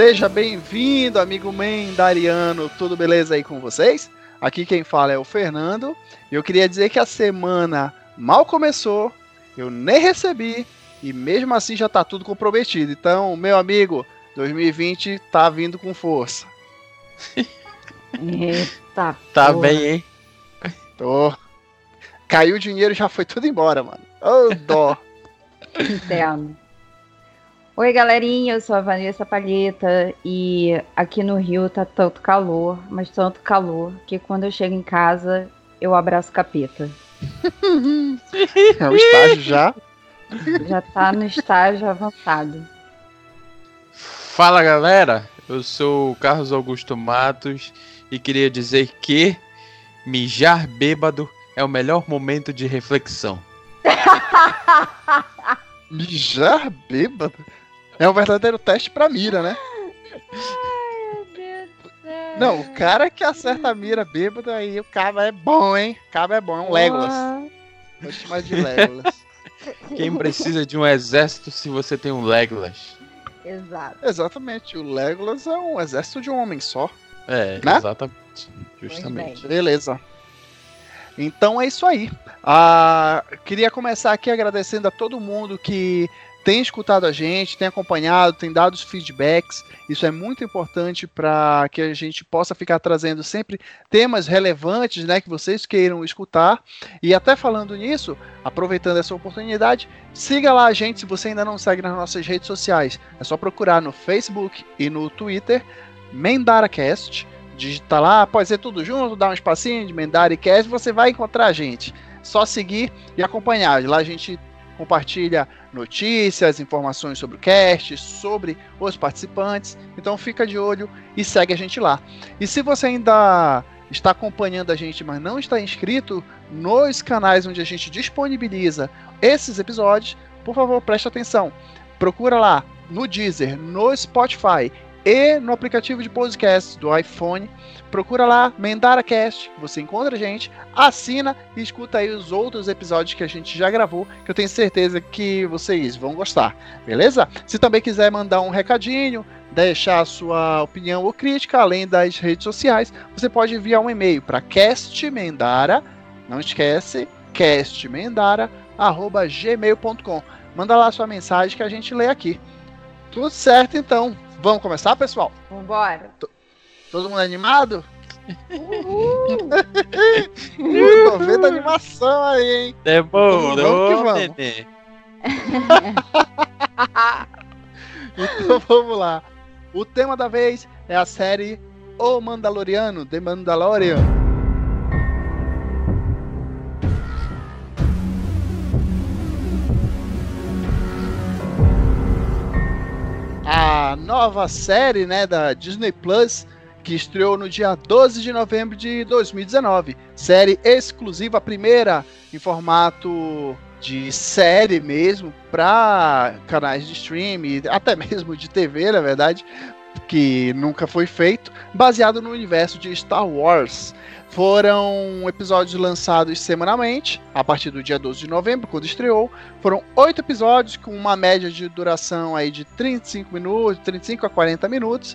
Seja bem-vindo, amigo Mendariano. Tudo beleza aí com vocês? Aqui quem fala é o Fernando. E eu queria dizer que a semana mal começou, eu nem recebi e mesmo assim já tá tudo comprometido. Então, meu amigo, 2020 tá vindo com força. Eita. Tá porra. bem, hein? Tô. Caiu o dinheiro e já foi tudo embora, mano. Ô, oh, dó. Entendo. Oi, galerinha, eu sou a Vanessa Palheta e aqui no Rio tá tanto calor, mas tanto calor, que quando eu chego em casa eu abraço capeta. é o estágio já? Já tá no estágio avançado. Fala galera, eu sou o Carlos Augusto Matos e queria dizer que mijar bêbado é o melhor momento de reflexão. mijar bêbado? É um verdadeiro teste pra mira, né? Ai, meu Deus do céu. Não, o cara que acerta a mira bêbado, aí o cabo é bom, hein? O cabo é bom, é um Legolas. Vou chamar de Legolas. Quem precisa de um exército se você tem um Legolas? Exato. Exatamente, o Legolas é um exército de um homem só. É, né? exatamente. Justamente. Beleza. Então é isso aí. Ah, queria começar aqui agradecendo a todo mundo que tem escutado a gente, tem acompanhado, tem dado os feedbacks. Isso é muito importante para que a gente possa ficar trazendo sempre temas relevantes, né, que vocês queiram escutar. E até falando nisso, aproveitando essa oportunidade, siga lá a gente se você ainda não segue nas nossas redes sociais. É só procurar no Facebook e no Twitter MendaraCast. Digita lá, pode ser tudo junto, dá um espacinho de MendaraCast, você vai encontrar a gente. Só seguir e acompanhar. Lá a gente compartilha notícias, informações sobre o cast, sobre os participantes. Então fica de olho e segue a gente lá. E se você ainda está acompanhando a gente, mas não está inscrito nos canais onde a gente disponibiliza esses episódios, por favor, preste atenção. Procura lá no Deezer, no Spotify e no aplicativo de podcast do iPhone. Procura lá, MendaraCast, você encontra a gente, assina e escuta aí os outros episódios que a gente já gravou, que eu tenho certeza que vocês vão gostar, beleza? Se também quiser mandar um recadinho, deixar sua opinião ou crítica, além das redes sociais, você pode enviar um e-mail para castmendara, não esquece, castmendara@gmail.com. Manda lá sua mensagem que a gente lê aqui. Tudo certo então. Vamos começar, pessoal? Vambora. T todo mundo animado? Uhul! uh, tô vendo a animação aí, hein? Demorou, vamos vamos. então vamos lá. O tema da vez é a série O Mandaloriano, The Mandalorian. A nova série né, da Disney Plus, que estreou no dia 12 de novembro de 2019. Série exclusiva, a primeira em formato de série mesmo, para canais de streaming, até mesmo de TV, na verdade, que nunca foi feito, baseado no universo de Star Wars. Foram episódios lançados semanalmente, a partir do dia 12 de novembro, quando estreou. Foram oito episódios, com uma média de duração aí de 35 minutos, 35 a 40 minutos,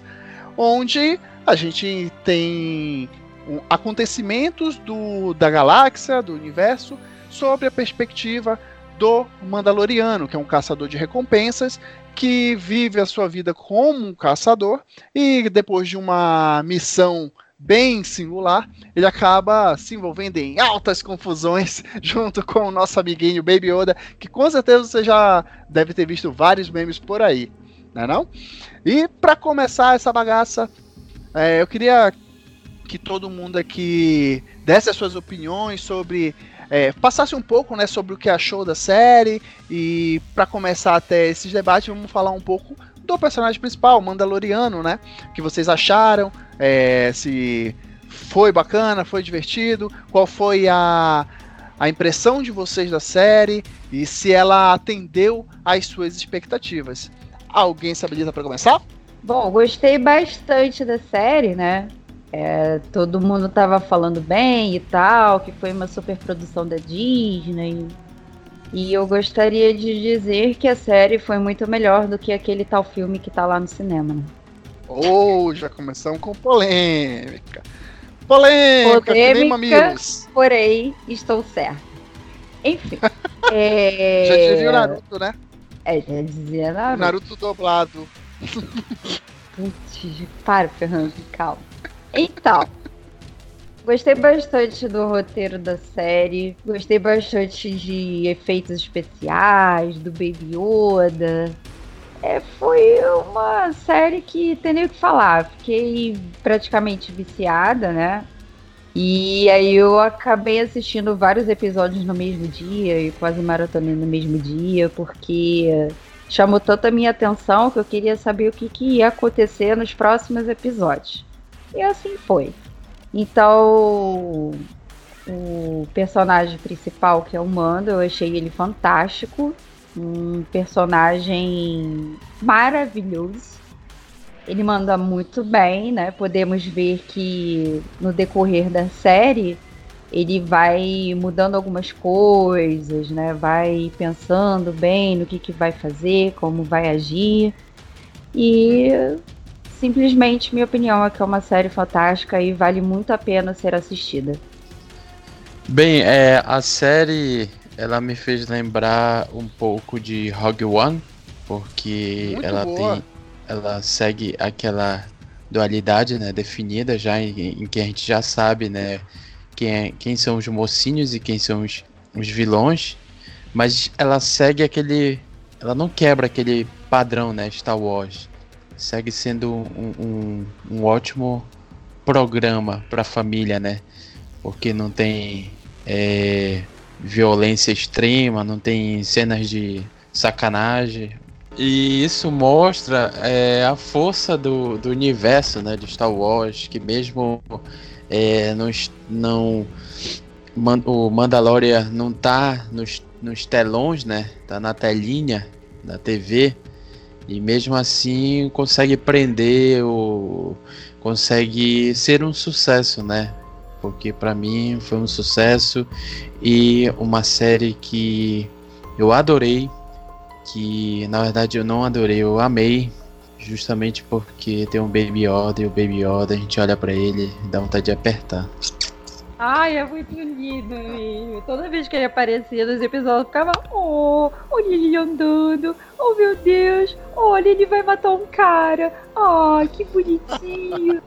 onde a gente tem acontecimentos do, da galáxia, do universo, sobre a perspectiva do Mandaloriano, que é um caçador de recompensas que vive a sua vida como um caçador e depois de uma missão bem singular, ele acaba se envolvendo em altas confusões junto com o nosso amiguinho Baby Yoda, que com certeza você já deve ter visto vários memes por aí, né não? E para começar essa bagaça, é, eu queria que todo mundo aqui desse as suas opiniões sobre é, passasse um pouco né, sobre o que achou da série e para começar até esses debates vamos falar um pouco do personagem principal, o Mandaloriano, né? Que vocês acharam, é, se foi bacana, foi divertido, qual foi a, a impressão de vocês da série e se ela atendeu às suas expectativas. Alguém se habilita para começar? Bom, gostei bastante da série, né? É, todo mundo tava falando bem e tal, que foi uma super produção da Disney. E eu gostaria de dizer que a série foi muito melhor do que aquele tal filme que tá lá no cinema. Né? Ou oh, já começamos com polêmica. Polêmica, polêmica porém estou certo. Enfim. é... Já dizia o Naruto, né? É, já dizia Naruto. Naruto dublado. Putz, para, Fernando, calma. Então, gostei bastante do roteiro da série. Gostei bastante de efeitos especiais, do Baby Yoda. É, foi uma série que tem nem o que falar. Fiquei praticamente viciada, né? E aí eu acabei assistindo vários episódios no mesmo dia e quase maratonando no mesmo dia, porque chamou tanto a minha atenção que eu queria saber o que, que ia acontecer nos próximos episódios. E assim foi. Então, o personagem principal, que é o Mando, eu achei ele fantástico um personagem maravilhoso. Ele manda muito bem, né? Podemos ver que no decorrer da série ele vai mudando algumas coisas, né? Vai pensando bem no que, que vai fazer, como vai agir. E simplesmente minha opinião é que é uma série fantástica e vale muito a pena ser assistida. Bem, é, a série ela me fez lembrar um pouco de Rogue One, porque Muito ela boa. tem. Ela segue aquela dualidade né, definida já em, em, que a gente já sabe né, quem, é, quem são os mocinhos e quem são os, os vilões, mas ela segue aquele. Ela não quebra aquele padrão né, Star Wars. Segue sendo um, um, um ótimo programa para a família, né? Porque não tem é, violência extrema, não tem cenas de sacanagem. E isso mostra é, a força do, do universo né, de Star Wars, que mesmo é, nos, não, man, o Mandalorian não tá nos, nos telões, né? Tá na telinha da TV. E mesmo assim consegue prender o. consegue ser um sucesso, né? Porque para mim foi um sucesso e uma série que eu adorei, que na verdade eu não adorei, eu amei, justamente porque tem um Baby Yoda e o Baby Yoda a gente olha para ele e dá vontade de apertar. Ai, é muito lindo mesmo. Toda vez que ele aparecia nos episódios, ficava, oh, olha ele andando, oh meu Deus, olha, ele vai matar um cara, oh, que bonitinho.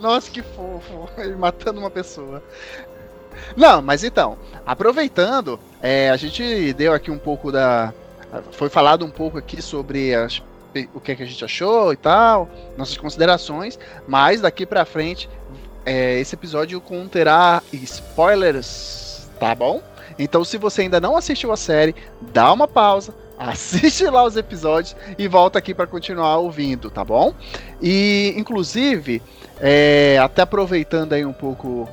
Nossa, que fofo. Ele matando uma pessoa. Não, mas então, aproveitando, é, a gente deu aqui um pouco da. Foi falado um pouco aqui sobre as, o que, é que a gente achou e tal, nossas considerações, mas daqui pra frente, é, esse episódio conterá spoilers, tá bom? Então, se você ainda não assistiu a série, dá uma pausa, assiste lá os episódios e volta aqui para continuar ouvindo, tá bom? E, inclusive, é, até aproveitando aí um pouco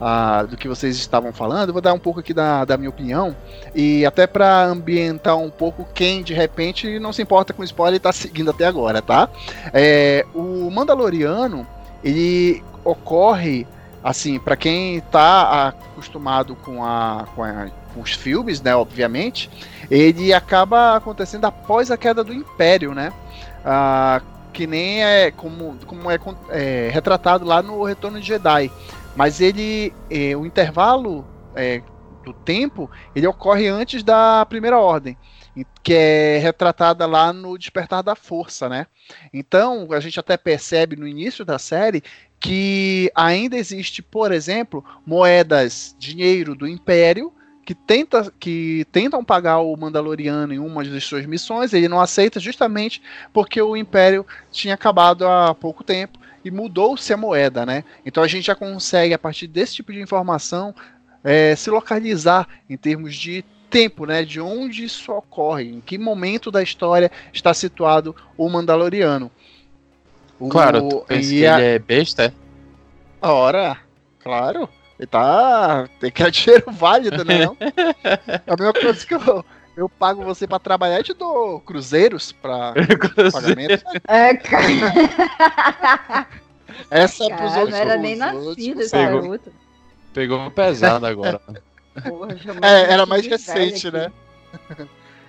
ah, do que vocês estavam falando, vou dar um pouco aqui da, da minha opinião e até para ambientar um pouco quem de repente não se importa com spoiler e tá seguindo até agora, tá? É, o Mandaloriano ele ocorre assim para quem tá acostumado com, a, com, a, os filmes, né? Obviamente, ele acaba acontecendo após a queda do Império, né? Ah, que nem é como, como é, é, retratado lá no Retorno de Jedi. Mas ele, é, o intervalo é, do tempo, ele ocorre antes da Primeira Ordem, que é retratada lá no Despertar da Força, né? Então, a gente até percebe no início da série que ainda existe, por exemplo, moedas, dinheiro do Império que, tenta, que tentam pagar o Mandaloriano em uma das suas missões, ele não aceita justamente porque o Império tinha acabado há pouco tempo e mudou-se a moeda, né? Então a gente já consegue, a partir desse tipo de informação, é, se localizar em termos de tempo, né? De onde isso ocorre, em que momento da história está situado o Mandaloriano. Claro, tu pensa que a... ele é besta? Ora, claro. Ele tá. Tem que dar dinheiro válido, né? Não? É a mesma coisa que eu, eu pago você pra trabalhar e te dou cruzeiros pra pagamento. É, cara. Essa é pros outros. Não era nem nascido esse garoto. Pegou pesado agora. Porra, é, era mais recente, né?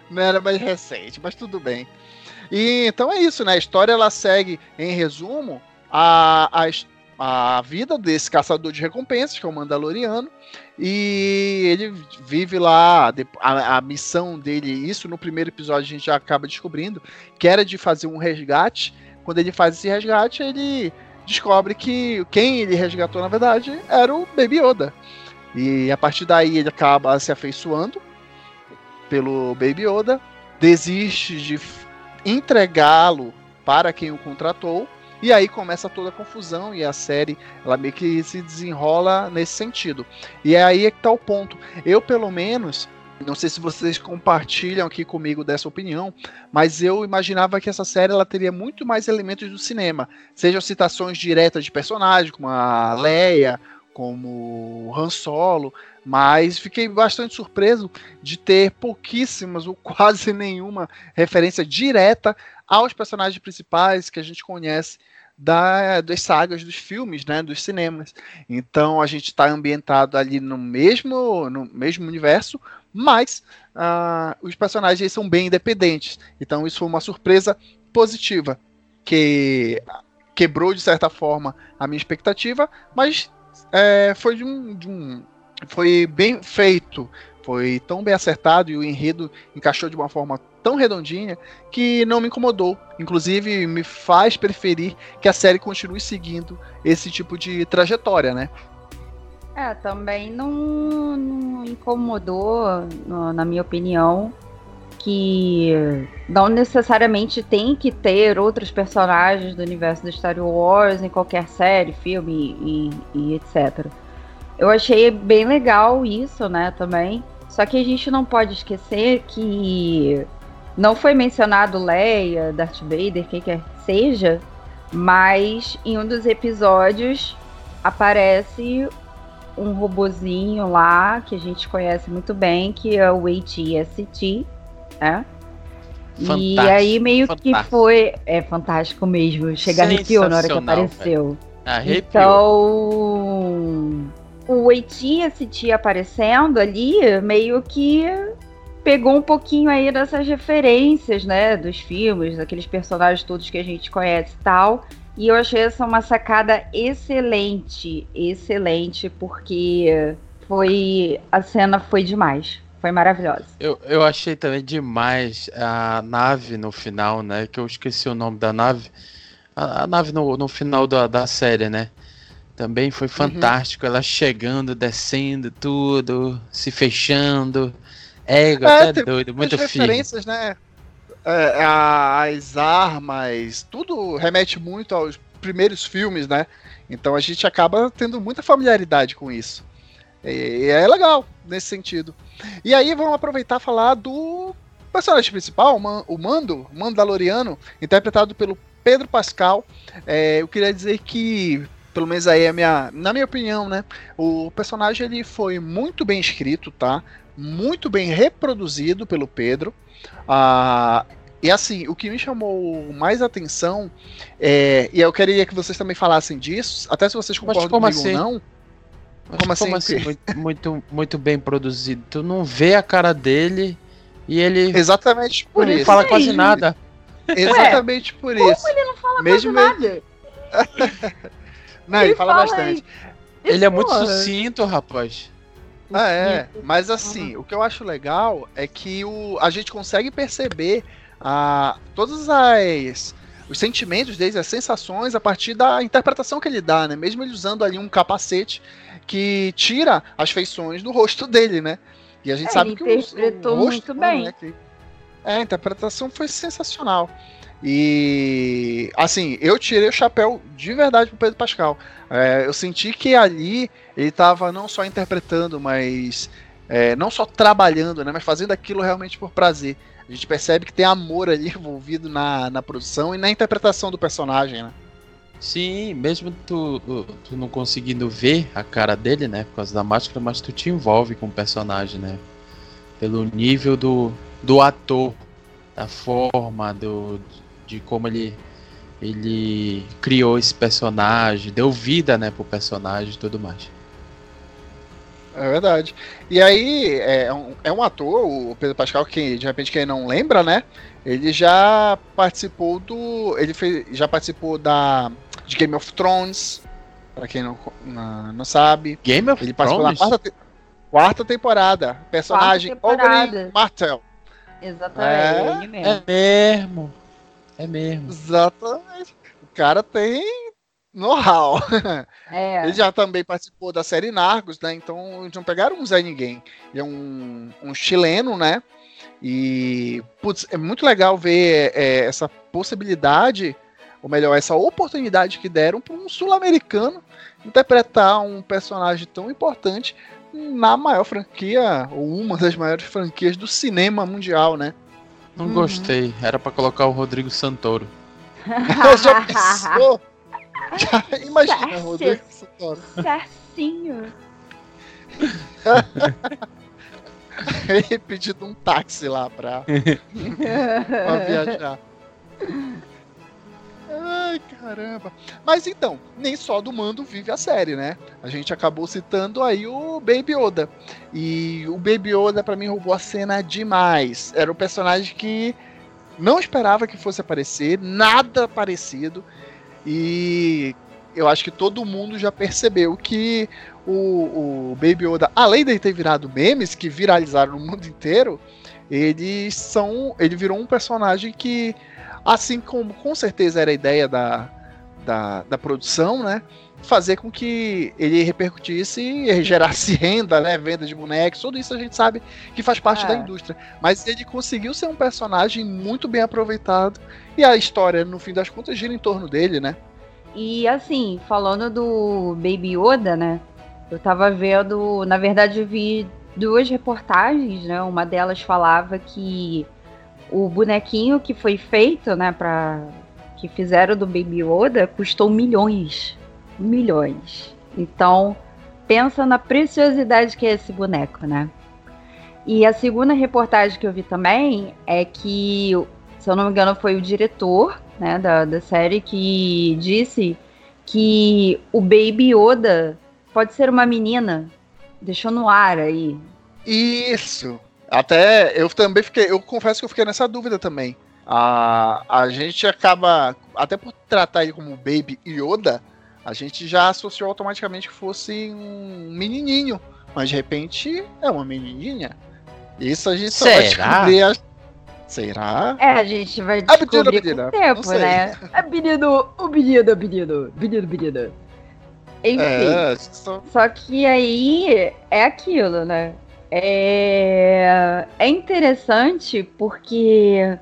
não era mais recente, mas tudo bem. E então é isso, né? A história ela segue, em resumo, a, a, a vida desse caçador de recompensas, que é o Mandaloriano, e ele vive lá. A, a, missão dele, isso no primeiro episódio a gente já acaba descobrindo, que era de fazer um resgate. Quando ele faz esse resgate, ele descobre que quem ele resgatou, na verdade, era o Baby Yoda. E a partir daí ele acaba se afeiçoando pelo Baby Yoda, desiste de entregá-lo para quem o contratou, e aí começa toda a confusão e a série ela meio que se desenrola nesse sentido. E é aí que tá o ponto. Eu, pelo menos, não sei se vocês compartilham aqui comigo dessa opinião, mas eu imaginava que essa série ela teria muito mais elementos do cinema, sejam citações diretas de personagens, como a Leia, como Han Solo, mas fiquei bastante surpreso de ter pouquíssimas ou quase nenhuma referência direta aos personagens principais que a gente conhece da, das sagas dos filmes, né, dos cinemas. Então a gente está ambientado ali no mesmo, no mesmo universo, mas uh, os personagens são bem independentes. Então isso foi uma surpresa positiva, que quebrou de certa forma a minha expectativa, mas é, foi de um, de um, foi bem feito, foi tão bem acertado e o enredo encaixou de uma forma tão redondinha que não me incomodou. Inclusive me faz preferir que a série continue seguindo esse tipo de trajetória, né? É, também não, não incomodou, no, na minha opinião, que não necessariamente tem que ter outros personagens do universo do Star Wars em qualquer série, filme e, e etc. Eu achei bem legal isso, né, também. Só que a gente não pode esquecer que não foi mencionado Leia, Darth Vader, quem quer que seja, mas em um dos episódios aparece um robozinho lá que a gente conhece muito bem, que é o AT-ST, né? Fantástico, e aí meio fantástico. que foi. É fantástico mesmo. Chegar arrepiou na hora que apareceu. Então. O AT-ST aparecendo ali, meio que pegou um pouquinho aí dessas referências, né? Dos filmes, daqueles personagens todos que a gente conhece e tal. E eu achei essa uma sacada excelente, excelente, porque foi a cena foi demais. Foi maravilhosa. Eu, eu achei também demais a nave no final, né? Que eu esqueci o nome da nave. A, a nave no, no final da, da série, né? Também foi uhum. fantástico. Uhum. Ela chegando, descendo, tudo, se fechando. É, é até doido, muito referências, né? É, as armas, tudo remete muito aos primeiros filmes, né? Então a gente acaba tendo muita familiaridade com isso. E é legal nesse sentido. E aí vamos aproveitar e falar do personagem principal, o Mando, o Mandaloriano, interpretado pelo Pedro Pascal. É, eu queria dizer que, pelo menos aí é minha, na minha opinião, né, o personagem ele foi muito bem escrito, tá? Muito bem reproduzido pelo Pedro. Ah, e assim, o que me chamou mais atenção, é, e eu queria que vocês também falassem disso, até se vocês concordam comigo assim? ou não, como assim? Como assim? Muito, muito, muito, bem produzido. Tu não vê a cara dele e ele. Exatamente por ele isso. fala quase nada. Exatamente Ué, por isso. Como ele não fala Mesmo quase nada? não, ele, ele fala, fala, bastante. Ele é muito sucinto, rapaz. Ah, é. Mas assim, o que eu acho legal é que o, a gente consegue perceber a, todas as os sentimentos dele, as sensações a partir da interpretação que ele dá, né? Mesmo ele usando ali um capacete que tira as feições do rosto dele, né? E a gente é, sabe que o, o rosto muito bem. Né, que, é, a interpretação foi sensacional. E assim, eu tirei o chapéu de verdade pro Pedro Pascal. É, eu senti que ali ele estava não só interpretando, mas é, não só trabalhando, né, mas fazendo aquilo realmente por prazer. A gente percebe que tem amor ali envolvido na, na produção e na interpretação do personagem, né? Sim, mesmo tu, tu não conseguindo ver a cara dele, né, por causa da máscara, mas tu te envolve com o personagem, né? Pelo nível do, do ator, da forma, do, de como ele, ele criou esse personagem, deu vida, né, pro personagem e tudo mais. É verdade. E aí, é um, é um ator, o Pedro Pascal, que de repente quem não lembra, né? Ele já participou do. Ele fez, já participou da. de Game of Thrones. Pra quem não, não, não sabe. Game of ele Thrones? participou da quarta, quarta temporada. Personagem Oberyn Martell. Exatamente, é, ele mesmo. É mesmo. É mesmo. Exatamente. O cara tem know-how. É. Ele já também participou da série Narcos, né? Então eles não pegaram um Zé Ninguém. Ele é um, um chileno, né? E putz, é muito legal ver é, essa possibilidade, ou melhor, essa oportunidade que deram para um sul-americano interpretar um personagem tão importante na maior franquia, ou uma das maiores franquias do cinema mundial, né? Não uhum. gostei. Era para colocar o Rodrigo Santoro. Já pensou? Imagina, Rodrigo Santoro. Cercinho. Ele pedindo um táxi lá pra, pra viajar. Ai, caramba. Mas então, nem só do mando vive a série, né? A gente acabou citando aí o Baby Yoda. E o Baby Yoda, para mim, roubou a cena demais. Era um personagem que não esperava que fosse aparecer, nada parecido. E eu acho que todo mundo já percebeu que o, o Baby Yoda, além de ter virado memes que viralizaram no mundo inteiro, eles são. Ele virou um personagem que, assim como com certeza era a ideia da, da, da produção, né? Fazer com que ele repercutisse e gerasse renda, né? Venda de bonecos, tudo isso a gente sabe que faz parte é. da indústria. Mas ele conseguiu ser um personagem muito bem aproveitado e a história, no fim das contas, gira em torno dele, né? E assim, falando do Baby Yoda, né? Eu tava vendo, na verdade, eu vi duas reportagens, né? Uma delas falava que o bonequinho que foi feito, né, para que fizeram do Baby Yoda custou milhões, milhões. Então, pensa na preciosidade que é esse boneco, né? E a segunda reportagem que eu vi também é que se eu não me engano, foi o diretor né, da, da série que disse que o Baby Yoda pode ser uma menina. Deixou no ar aí. Isso. Até eu também fiquei. Eu confesso que eu fiquei nessa dúvida também. A, a gente acaba. Até por tratar ele como Baby Yoda, a gente já associou automaticamente que fosse um menininho. Mas de repente é uma menininha. Isso a gente só Será? vai descobrir Será? É, a gente vai descobrir com o tempo, né? É menino, o menino, o menino, menino, menino. Enfim. É, só... só que aí é aquilo, né? É, é interessante porque,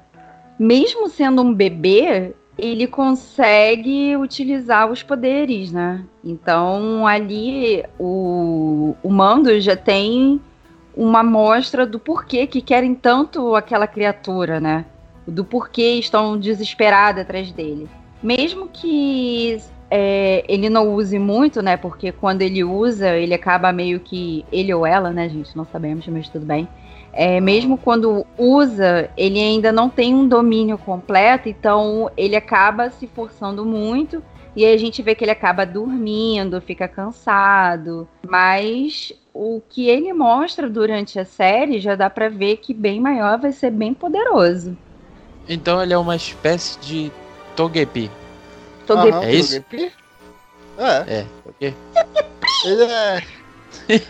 mesmo sendo um bebê, ele consegue utilizar os poderes, né? Então ali o, o Mando já tem uma mostra do porquê que querem tanto aquela criatura, né? Do porquê estão desesperados atrás dele. Mesmo que é, ele não use muito, né? Porque quando ele usa, ele acaba meio que. Ele ou ela, né, gente? Não sabemos, mas tudo bem. É, mesmo quando usa, ele ainda não tem um domínio completo, então ele acaba se forçando muito. E aí a gente vê que ele acaba dormindo, fica cansado. Mas o que ele mostra durante a série já dá para ver que bem maior vai ser bem poderoso. Então ele é uma espécie de Togepi. Togepi. é isso? Togepi? É. É, Togepi. Ele é... é.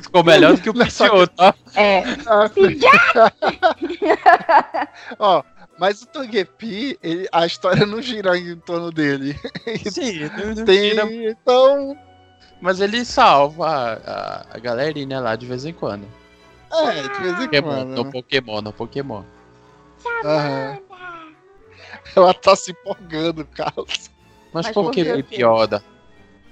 Ficou melhor do que o Pitiô, tá? É. Ó, mas o Togepi, ele, a história não gira em torno dele. Sim, não Tem, gira. Então, mas ele salva a, a galerinha lá de vez em quando. É, de vez em Pokémon, quando. No né? Pokémon, no Pokémon. Uhum. Ela tá se empolgando, Carlos. Mas, Mas por que Baby Yoda?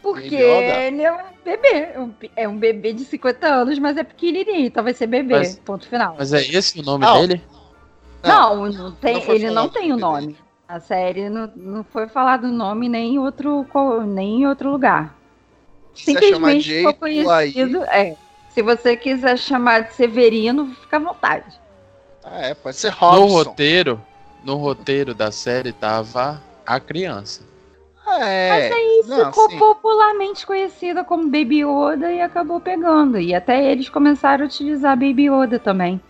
Porque ele é um bebê. É um bebê de 50 anos, mas é pequenininho, então vai ser bebê. Mas, ponto final. Mas é esse o nome não. dele? Não, não tem, não ele não tem o nome. A série não, não foi falado o nome nem em outro, nem em outro lugar simplesmente foi conhecido. É, se você quiser chamar de Severino, fica à vontade. Ah, é, pode ser Robson. No roteiro, no roteiro da série tava a criança. É, Mas aí não, ficou sim. popularmente conhecida como Baby Yoda e acabou pegando. E até eles começaram a utilizar Baby Yoda também.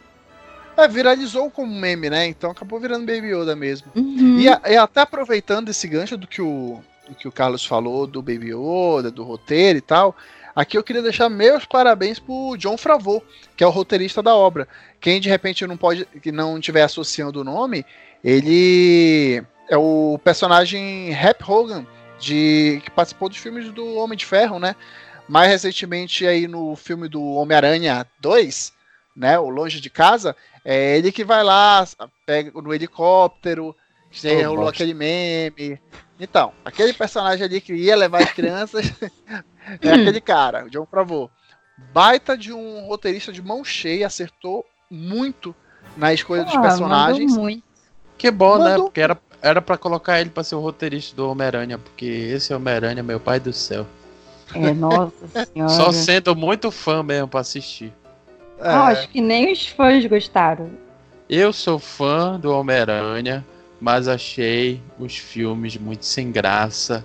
É, viralizou como meme, né? Então acabou virando Baby Yoda mesmo. Uhum. E, e, até aproveitando esse gancho do que, o, do que o Carlos falou do Baby Yoda, do roteiro e tal, aqui eu queria deixar meus parabéns pro John Favreau, que é o roteirista da obra. Quem de repente não pode, que não estiver associando o nome, ele é o personagem Rap Hogan, de, que participou dos filmes do Homem de Ferro, né? Mais recentemente aí no filme do Homem-Aranha 2, né? O Longe de Casa, é ele que vai lá, pega no helicóptero, que oh, rolou bosta. aquele meme. Então, aquele personagem ali que ia levar as crianças é aquele cara, o John Favreau. Baita de um roteirista de mão cheia, acertou muito na escolha dos personagens. Muito. Que bom, né? mandou... né? Porque era, era pra colocar ele pra ser o roteirista do Homem-Aranha, porque esse Homem-Aranha, meu pai do céu. É, nossa senhora. Só sendo muito fã mesmo pra assistir. É. Ah, acho que nem os fãs gostaram. Eu sou fã do Homem-Aranha, mas achei os filmes muito sem graça.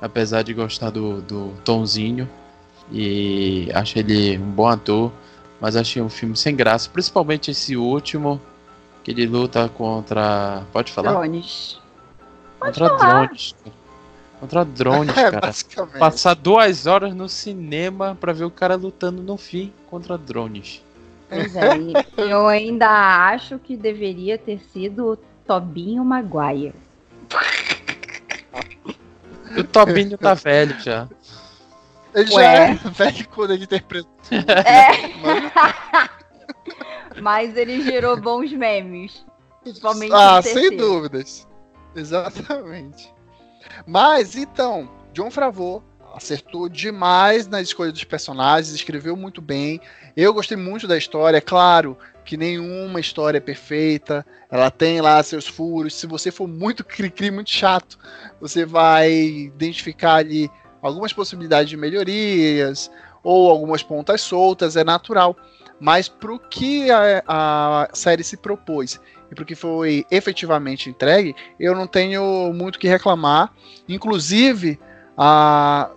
Apesar de gostar do, do Tomzinho. E acho ele um bom ator. Mas achei um filme sem graça. Principalmente esse último. Que ele luta contra. Pode falar? Drones. Contra Pode drones. Contra drones, é, cara. Passar duas horas no cinema pra ver o cara lutando no fim contra drones. Pois é, eu ainda acho que deveria ter sido o Tobinho Maguire. O Tobinho tá velho já. Ele Ué. já é velho quando ele interpretou. É. Mas ele gerou bons memes. Principalmente Ah, sem dúvidas. Exatamente. Mas então, John Favreau acertou demais na escolha dos personagens, escreveu muito bem. Eu gostei muito da história, é claro que nenhuma história é perfeita, ela tem lá seus furos. Se você for muito cri-cri, muito chato, você vai identificar ali algumas possibilidades de melhorias ou algumas pontas soltas, é natural. Mas para o que a, a série se propôs e para o que foi efetivamente entregue, eu não tenho muito que reclamar. Inclusive, a,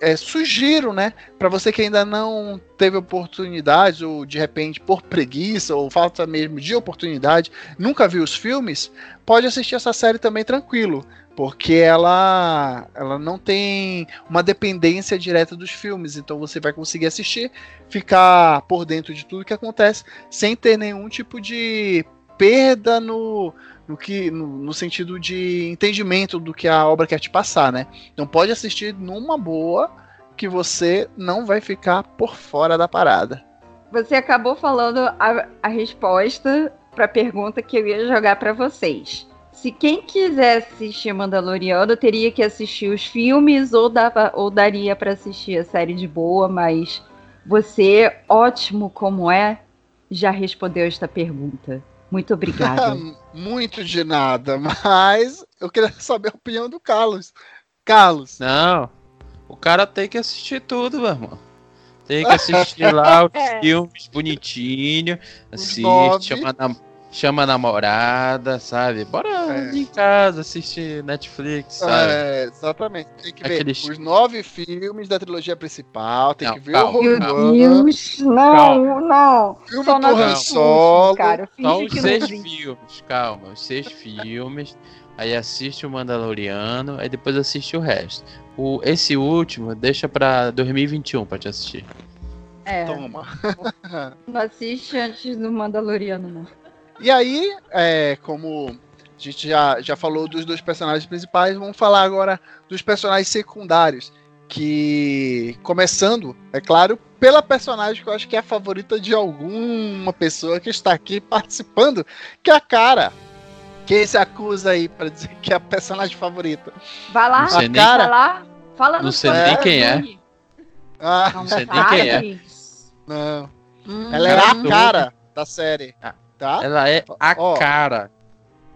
é, sugiro, né, para você que ainda não teve oportunidade, ou de repente por preguiça, ou falta mesmo de oportunidade, nunca viu os filmes, pode assistir essa série também tranquilo porque ela ela não tem uma dependência direta dos filmes, então você vai conseguir assistir, ficar por dentro de tudo que acontece sem ter nenhum tipo de perda no no que no, no sentido de entendimento do que a obra quer te passar, né? Então pode assistir numa boa que você não vai ficar por fora da parada. Você acabou falando a, a resposta para a pergunta que eu ia jogar para vocês se quem quiser assistir Mandaloriano teria que assistir os filmes ou, dava, ou daria para assistir a série de boa, mas você, ótimo como é, já respondeu esta pergunta. Muito obrigada. Muito de nada, mas eu queria saber a opinião do Carlos. Carlos. Não, o cara tem que assistir tudo, meu irmão. Tem que assistir lá os é. filmes bonitinho, assiste, chama na chama a namorada, sabe? Bora é. em casa assistir Netflix, sabe? É, exatamente. Tem que ver os nove filmes da trilogia principal, tem não, que ver calma, o Meu Deus, não, calma. não. Filme Só do Han Solo. Cara, Só os seis filmes, calma, os seis filmes. Aí assiste o Mandaloriano, aí depois assiste o resto. O, esse último deixa pra 2021 pra te assistir. É. Toma. Não assiste antes do Mandaloriano, não. E aí, é, como a gente já, já falou dos dois personagens principais, vamos falar agora dos personagens secundários. Que, começando, é claro, pela personagem que eu acho que é a favorita de alguma pessoa que está aqui participando, que é a cara. Quem se acusa aí para dizer que é a personagem favorita? Vai lá, a cara. vai lá, fala Não sei nem quem é. Ah, não sei nem quem é. Não. Hum, Ela é a cara da série. Ah, tá? Ela é a Ó, cara.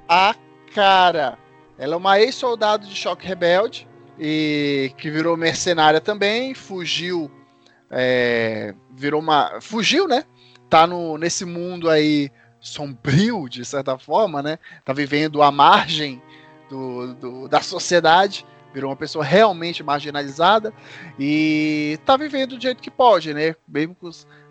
A cara. Ela é uma ex-soldado de choque rebelde e que virou mercenária também, fugiu, é, virou uma, fugiu, né? Tá no, nesse mundo aí sombrio de certa forma, né? Tá vivendo à margem do, do, da sociedade, virou uma pessoa realmente marginalizada e tá vivendo do jeito que pode, né? Mesmo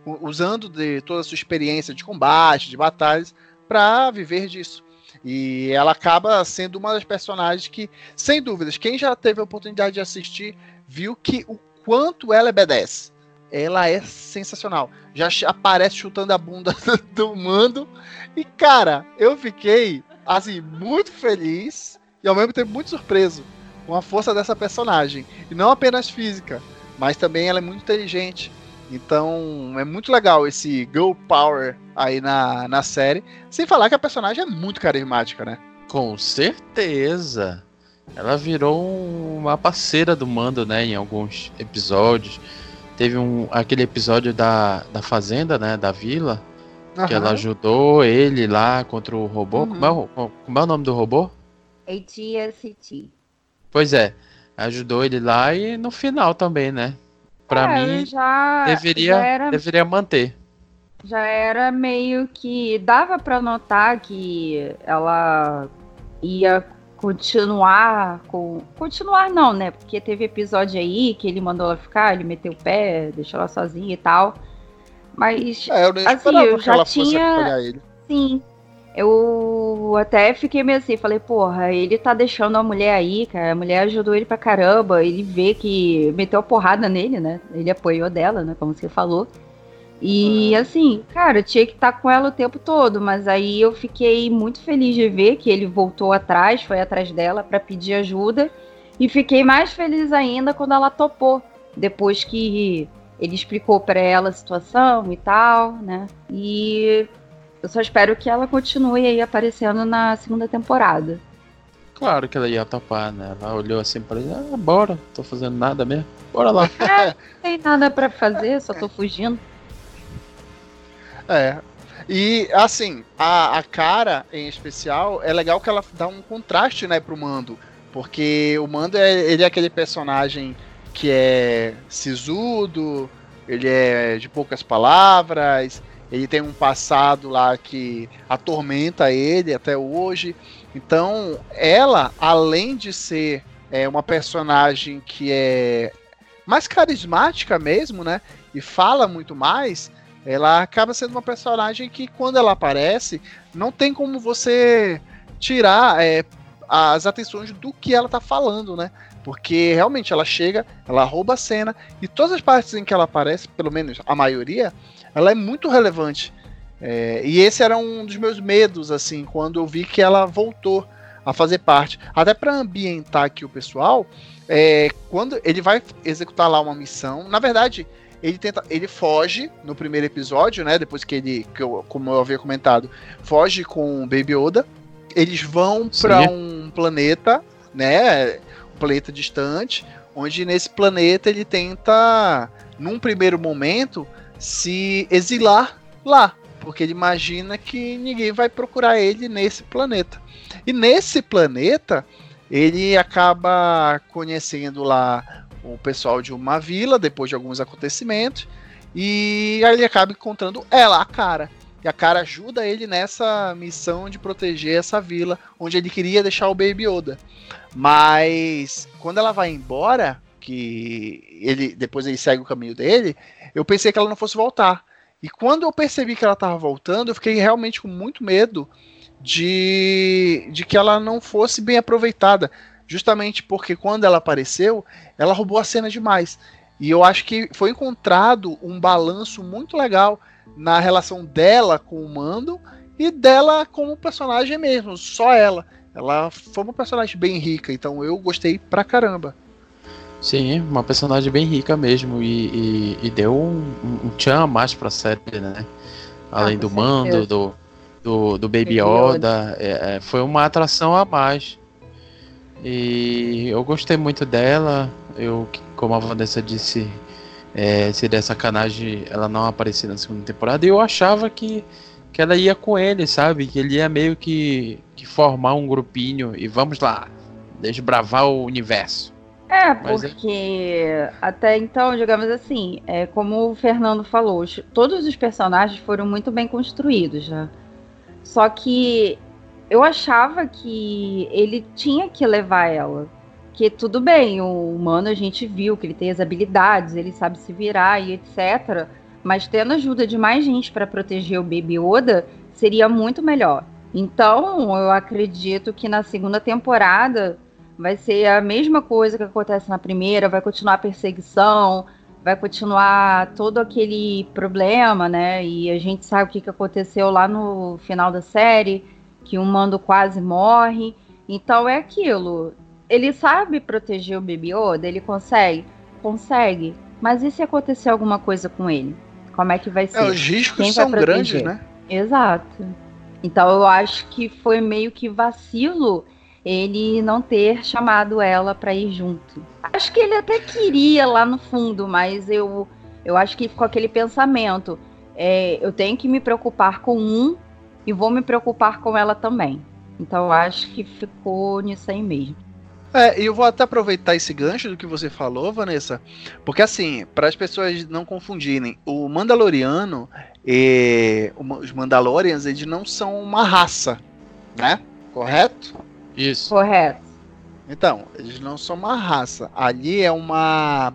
usando de toda a sua experiência de combate, de batalhas, para viver disso. E ela acaba sendo uma das personagens que, sem dúvidas, quem já teve a oportunidade de assistir, viu que o quanto ela é B10. Ela é sensacional. Já aparece chutando a bunda do mando. E, cara, eu fiquei, assim, muito feliz e ao mesmo tempo muito surpreso com a força dessa personagem. E não apenas física, mas também ela é muito inteligente. Então é muito legal esse Girl Power aí na, na série. Sem falar que a personagem é muito carismática, né? Com certeza. Ela virou uma parceira do Mando, né? Em alguns episódios. Teve um, aquele episódio da, da Fazenda, né? Da Vila. Uhum. Que ela ajudou ele lá contra o robô. Uhum. Como, é, como é o nome do robô? ATST. Pois é. Ajudou ele lá e no final também, né? Pra é, mim, já, deveria, já era, deveria manter. Já era meio que. Dava para notar que ela ia continuar com. Continuar não, né? Porque teve episódio aí que ele mandou ela ficar, ele meteu o pé, deixou ela sozinha e tal. Mas. É, eu nem assim, eu já tinha. Sim, eu até fiquei meio assim, falei, porra, ele tá deixando a mulher aí, cara. A mulher ajudou ele pra caramba. Ele vê que meteu a porrada nele, né? Ele apoiou dela, né? Como você falou. E assim, cara, tinha que estar tá com ela o tempo todo, mas aí eu fiquei muito feliz de ver que ele voltou atrás, foi atrás dela para pedir ajuda. E fiquei mais feliz ainda quando ela topou, depois que ele explicou para ela a situação e tal, né? E eu só espero que ela continue aí aparecendo na segunda temporada. Claro que ela ia topar, né? Ela olhou assim para ele, ah, bora, tô fazendo nada mesmo. Bora lá. É, não tem nada para fazer, só tô fugindo. É. E assim, a, a cara em especial, é legal que ela dá um contraste, né, pro Mando. Porque o Mando é, ele é aquele personagem que é sisudo, ele é de poucas palavras, ele tem um passado lá que atormenta ele até hoje. Então, ela, além de ser é, uma personagem que é mais carismática mesmo, né? E fala muito mais, ela acaba sendo uma personagem que, quando ela aparece, não tem como você tirar é, as atenções do que ela tá falando, né? Porque realmente ela chega, ela rouba a cena, e todas as partes em que ela aparece, pelo menos a maioria, ela é muito relevante. É, e esse era um dos meus medos, assim, quando eu vi que ela voltou a fazer parte. Até para ambientar aqui o pessoal, é, quando ele vai executar lá uma missão, na verdade, ele tenta, ele foge no primeiro episódio, né? Depois que ele, que eu, como eu havia comentado, foge com o Baby Yoda. Eles vão para um planeta, né? Planeta distante, onde nesse planeta ele tenta, num primeiro momento, se exilar lá, porque ele imagina que ninguém vai procurar ele nesse planeta. E nesse planeta, ele acaba conhecendo lá o pessoal de uma vila depois de alguns acontecimentos e aí ele acaba encontrando ela, a cara. E a cara ajuda ele nessa missão de proteger essa vila onde ele queria deixar o Baby Yoda. Mas quando ela vai embora, que ele depois ele segue o caminho dele, eu pensei que ela não fosse voltar. E quando eu percebi que ela estava voltando, eu fiquei realmente com muito medo de, de que ela não fosse bem aproveitada. Justamente porque quando ela apareceu, ela roubou a cena demais. E eu acho que foi encontrado um balanço muito legal na relação dela com o Mando e dela como personagem mesmo, só ela. Ela foi uma personagem bem rica, então eu gostei pra caramba. Sim, uma personagem bem rica mesmo e, e, e deu um, um, tchan a mais pra série, né? Além ah, do mando, do, do, do Baby Yoda, é, é, foi uma atração a mais. E eu gostei muito dela. Eu, como a Vanessa disse, é, seria sacanagem ela não aparecer na segunda temporada. E eu achava que, que ela ia com ele, sabe? Que ele ia meio que, que formar um grupinho e vamos lá, desbravar o universo. É, é, porque é... até então, digamos assim, é como o Fernando falou, todos os personagens foram muito bem construídos, né? Só que eu achava que ele tinha que levar ela. Que tudo bem, o humano a gente viu que ele tem as habilidades, ele sabe se virar e etc. Mas tendo ajuda de mais gente para proteger o Baby Oda, seria muito melhor. Então, eu acredito que na segunda temporada vai ser a mesma coisa que acontece na primeira, vai continuar a perseguição, vai continuar todo aquele problema, né? E a gente sabe o que, aconteceu lá no final da série, que o Mando quase morre. Então é aquilo. Ele sabe proteger o Baby Yoda, ele consegue? Consegue. Mas e se acontecer alguma coisa com ele? Como é que vai ser? É, os riscos Quem são grandes, né? Exato. Então eu acho que foi meio que vacilo ele não ter chamado ela para ir junto. Acho que ele até queria lá no fundo, mas eu, eu acho que ficou aquele pensamento: é, eu tenho que me preocupar com um e vou me preocupar com ela também. Então eu acho que ficou nisso aí mesmo. É, e eu vou até aproveitar esse gancho do que você falou, Vanessa, porque assim, para as pessoas não confundirem, o Mandaloriano e os Mandalorians, eles não são uma raça, né? Correto? Isso. Correto. Então, eles não são uma raça. Ali é uma.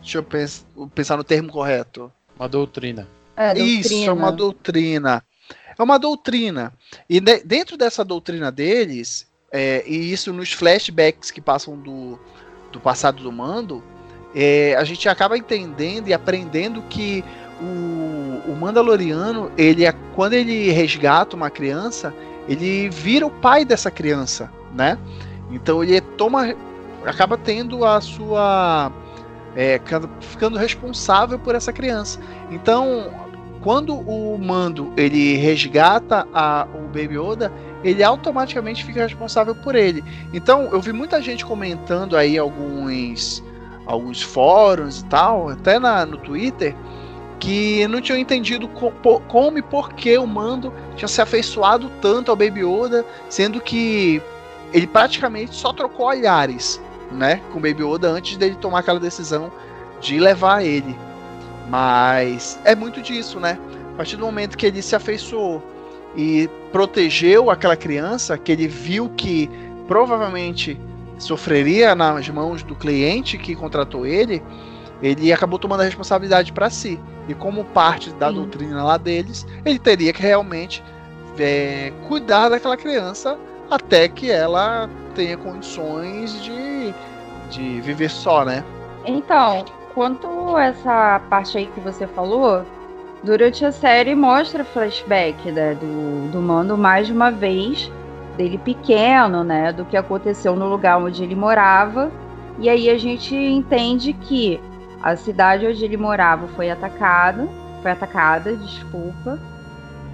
Deixa eu pensar, no termo correto. Uma doutrina. É, doutrina. Isso, é uma doutrina. É uma doutrina. E de, dentro dessa doutrina deles, é, e isso nos flashbacks que passam do, do passado do mando, é, a gente acaba entendendo e aprendendo que o, o Mandaloriano, ele é, quando ele resgata uma criança, ele vira o pai dessa criança, né? Então ele toma, acaba tendo a sua, é, ficando responsável por essa criança. Então, quando o Mando ele resgata a, o Baby Yoda, ele automaticamente fica responsável por ele. Então, eu vi muita gente comentando aí alguns alguns fóruns e tal, até na, no Twitter, que não tinham entendido co como e por que o Mando tinha se afeiçoado tanto ao Baby Yoda, sendo que ele praticamente só trocou olhares, né, com o Baby Yoda antes dele tomar aquela decisão de levar ele. Mas é muito disso, né? A partir do momento que ele se afeiçoou e protegeu aquela criança, que ele viu que provavelmente sofreria nas mãos do cliente que contratou ele, ele acabou tomando a responsabilidade para si. E como parte da Sim. doutrina lá deles, ele teria que realmente é, cuidar daquela criança até que ela tenha condições de, de viver só, né? Então, quanto essa parte aí que você falou, durante a série mostra flashback né, do, do Mando mais uma vez, dele pequeno, né? Do que aconteceu no lugar onde ele morava. E aí a gente entende que a cidade onde ele morava foi atacada, foi atacada, desculpa,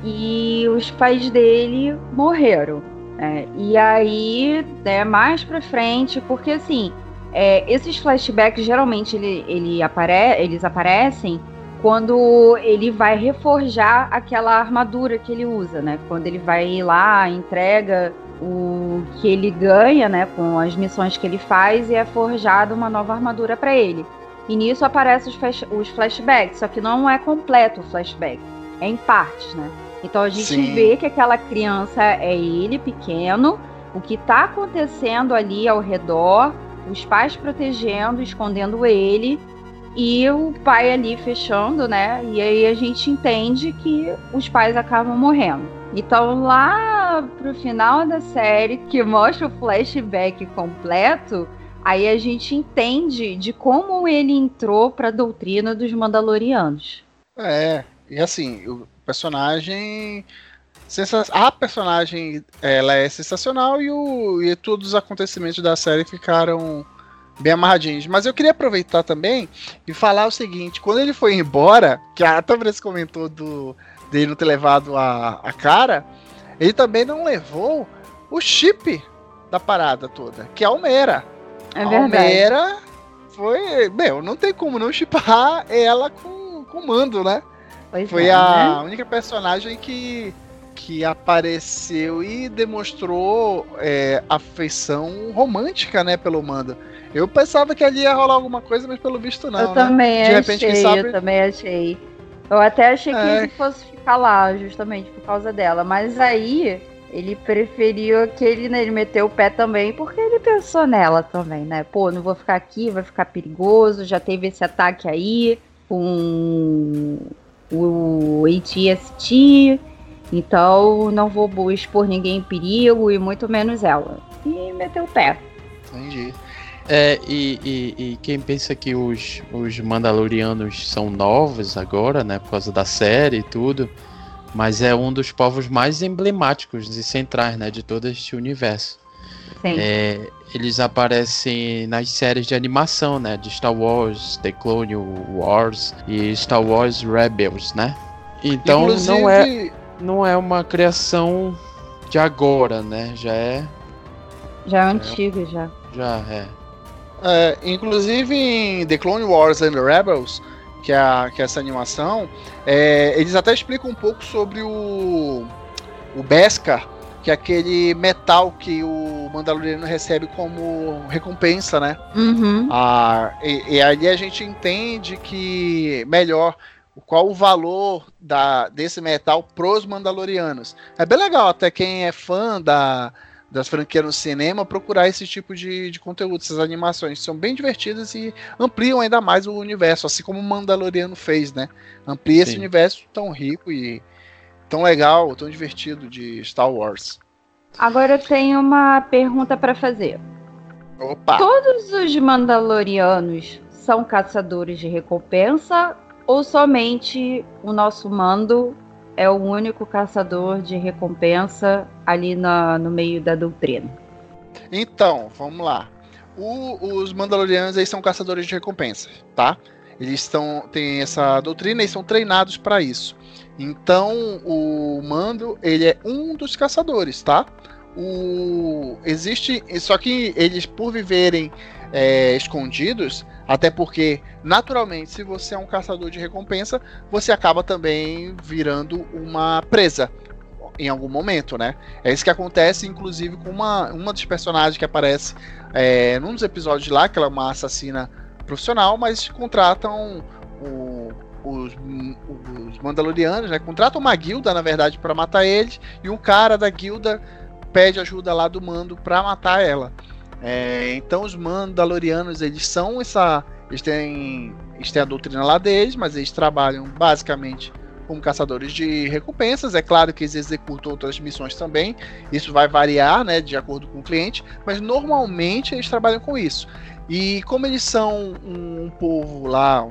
e os pais dele morreram. É, e aí, né, mais pra frente, porque assim, é, esses flashbacks geralmente ele, ele apare eles aparecem quando ele vai reforjar aquela armadura que ele usa, né? Quando ele vai lá, entrega o que ele ganha, né, com as missões que ele faz e é forjada uma nova armadura para ele. E nisso aparecem os, flash, os flashbacks, só que não é completo o flashback, é em partes, né? Então a gente Sim. vê que aquela criança é ele pequeno, o que está acontecendo ali ao redor, os pais protegendo, escondendo ele e o pai ali fechando, né? E aí a gente entende que os pais acabam morrendo. Então lá pro final da série que mostra o flashback completo, Aí a gente entende de como ele entrou para a doutrina dos Mandalorianos. É, e assim, o personagem. A personagem ela é sensacional e, o, e todos os acontecimentos da série ficaram bem amarradinhos. Mas eu queria aproveitar também e falar o seguinte: quando ele foi embora, que a Tavares comentou do, dele não ter levado a, a cara, ele também não levou o chip da parada toda, que é a Almera. É verdade. Almera foi. Meu, não tem como não chipar ela com o Mando, né? Pois foi é, a né? única personagem que, que apareceu e demonstrou é, afeição romântica, né, pelo Mando. Eu pensava que ali ia rolar alguma coisa, mas pelo visto não. Eu né? também De repente, achei, sabe... eu também achei. Eu até achei que é. ele fosse ficar lá, justamente por causa dela. Mas aí Ele preferiu aquele, né? Ele meteu o pé também, porque ele pensou nela também, né? Pô, não vou ficar aqui, vai ficar perigoso. Já teve esse ataque aí com o ATST, então não vou expor ninguém em perigo e muito menos ela. E meteu o pé. Entendi. É, e, e, e, quem pensa que os, os Mandalorianos são novos agora, né, por causa da série e tudo, mas é um dos povos mais emblemáticos e centrais, né, de todo este universo. Sim. É, eles aparecem nas séries de animação, né, de Star Wars, The Clone Wars e Star Wars Rebels, né? Então Inclusive... não é não é uma criação de agora, né? Já é já é antigo já. Já é. É, inclusive em The Clone Wars and the Rebels, que é, que é essa animação, é, eles até explicam um pouco sobre o, o Beskar, que é aquele metal que o Mandaloriano recebe como recompensa, né? Uhum. Ah, e, e ali a gente entende que melhor qual o valor da, desse metal pros Mandalorianos. É bem legal, até quem é fã da, das franquias no cinema procurar esse tipo de, de conteúdo, essas animações são bem divertidas e ampliam ainda mais o universo, assim como o Mandaloriano fez, né? Amplia Sim. esse universo tão rico e tão legal, tão divertido de Star Wars. Agora eu tenho uma pergunta para fazer. Opa. Todos os Mandalorianos são caçadores de recompensa ou somente o nosso mando é o único caçador de recompensa ali na, no meio da doutrina. Então, vamos lá. O, os Mandalorianos eles são caçadores de recompensa, tá? Eles estão têm essa doutrina e são treinados para isso. Então, o Mando ele é um dos caçadores, tá? O existe só que eles por viverem é, escondidos, até porque, naturalmente, se você é um caçador de recompensa, você acaba também virando uma presa em algum momento, né? É isso que acontece, inclusive, com uma, uma dos personagens que aparece é, num dos episódios lá, que ela é uma assassina profissional, mas contratam o, os, os Mandalorianos, né? Contratam uma guilda, na verdade, para matar eles, e um cara da guilda pede ajuda lá do mando para matar ela. É, então os Mandalorianos, eles são essa. Eles têm, eles têm a doutrina lá deles, mas eles trabalham basicamente como caçadores de recompensas. É claro que eles executam outras missões também. Isso vai variar, né, de acordo com o cliente, mas normalmente eles trabalham com isso. E como eles são um, povo lá,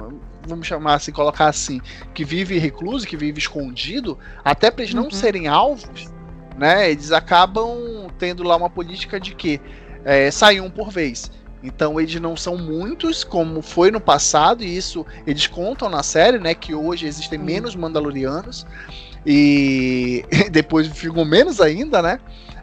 vamos chamar assim, colocar assim, que vive recluso, que vive escondido, até para eles não uhum. serem alvos, né, eles acabam tendo lá uma política de que é, sai um por vez. Então eles não são muitos, como foi no passado, e isso eles contam na série, né? Que hoje existem uhum. menos Mandalorianos. E depois ficam menos ainda, né?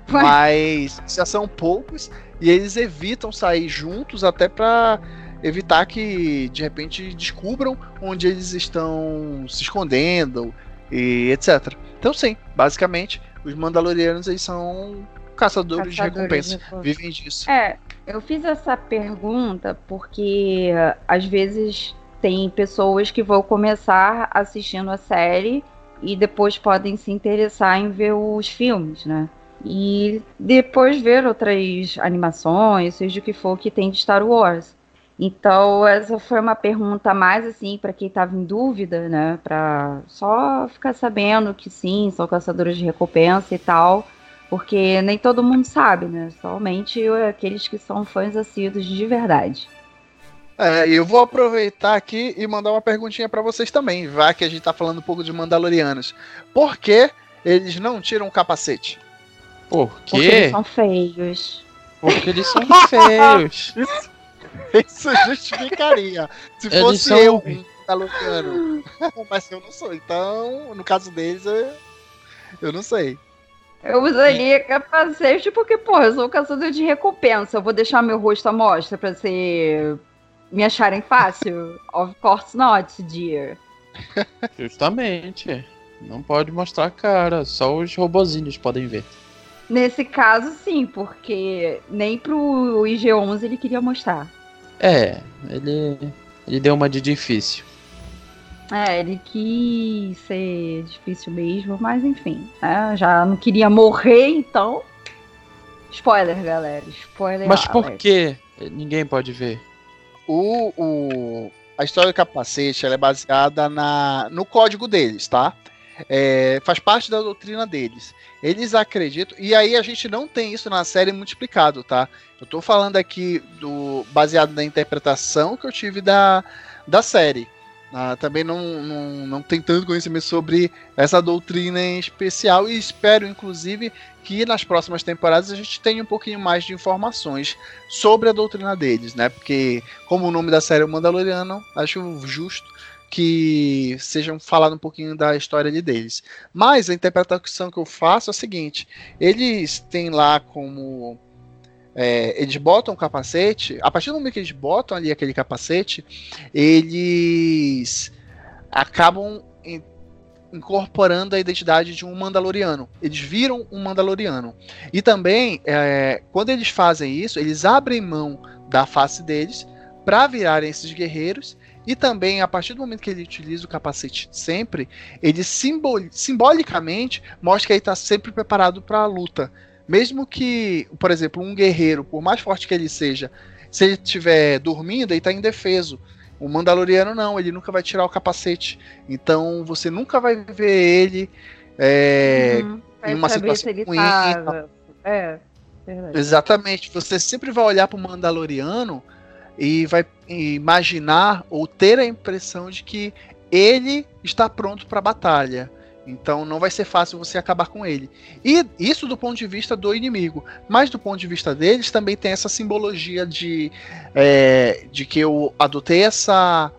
Vai. Mas já são poucos. E eles evitam sair juntos até para evitar que de repente descubram onde eles estão se escondendo e etc. Então sim, basicamente os Mandalorianos eles são caçadores, caçadores de recompensa. De vivem disso. É, eu fiz essa pergunta porque às vezes tem pessoas que vão começar assistindo a série e depois podem se interessar em ver os filmes, né? E depois ver outras animações, seja o que for que tem de Star Wars. Então, essa foi uma pergunta mais assim para quem estava em dúvida, né? Para só ficar sabendo que sim, são caçadores de recompensa e tal. Porque nem todo mundo sabe, né? Somente aqueles que são fãs assíduos de verdade. É, eu vou aproveitar aqui e mandar uma perguntinha para vocês também, já que a gente tá falando um pouco de Mandalorianos. Por que eles não tiram o capacete? Por quê? Porque eles são feios. Porque eles são feios. isso, isso, justificaria. Se eles fosse são... eu Mandaloriano. Mas eu não sou, então, no caso deles, eu, eu não sei. Eu usaria capacete porque, pô, eu sou caçador de recompensa. Eu vou deixar meu rosto à mostra pra ser. me acharem fácil? of course not, dear. Justamente. Não pode mostrar a cara, só os robozinhos podem ver. Nesse caso, sim, porque nem pro IG-11 ele queria mostrar. É, ele, ele deu uma de difícil. É, ele quis ser difícil mesmo, mas enfim, né? já não queria morrer, então. Spoiler, galera. Spoiler. Mas por que ninguém pode ver? O, o, a história do capacete é baseada na, no código deles, tá? É, faz parte da doutrina deles. Eles acreditam, e aí a gente não tem isso na série multiplicado, tá? Eu tô falando aqui do baseado na interpretação que eu tive da, da série. Ah, também não, não, não tem tanto conhecimento sobre essa doutrina em especial e espero, inclusive, que nas próximas temporadas a gente tenha um pouquinho mais de informações sobre a doutrina deles, né? Porque, como o nome da série é o Mandaloriano, acho justo que sejam falado um pouquinho da história de deles. Mas a interpretação que eu faço é a seguinte: eles têm lá como é, eles botam o capacete, a partir do momento que eles botam ali aquele capacete, eles acabam incorporando a identidade de um Mandaloriano. Eles viram um Mandaloriano. E também, é, quando eles fazem isso, eles abrem mão da face deles para virarem esses guerreiros. E também, a partir do momento que ele utiliza o capacete sempre, ele simbol simbolicamente mostra que ele está sempre preparado para a luta. Mesmo que, por exemplo, um guerreiro, por mais forte que ele seja, se ele estiver dormindo, ele está indefeso. O Mandaloriano não, ele nunca vai tirar o capacete. Então você nunca vai ver ele é, uhum. em uma situação ruim. Tá... É, verdade. Exatamente. Você sempre vai olhar para o Mandaloriano e vai imaginar ou ter a impressão de que ele está pronto para a batalha. Então não vai ser fácil você acabar com ele. E isso do ponto de vista do inimigo. Mas do ponto de vista deles também tem essa simbologia de, é, de que eu adotei essa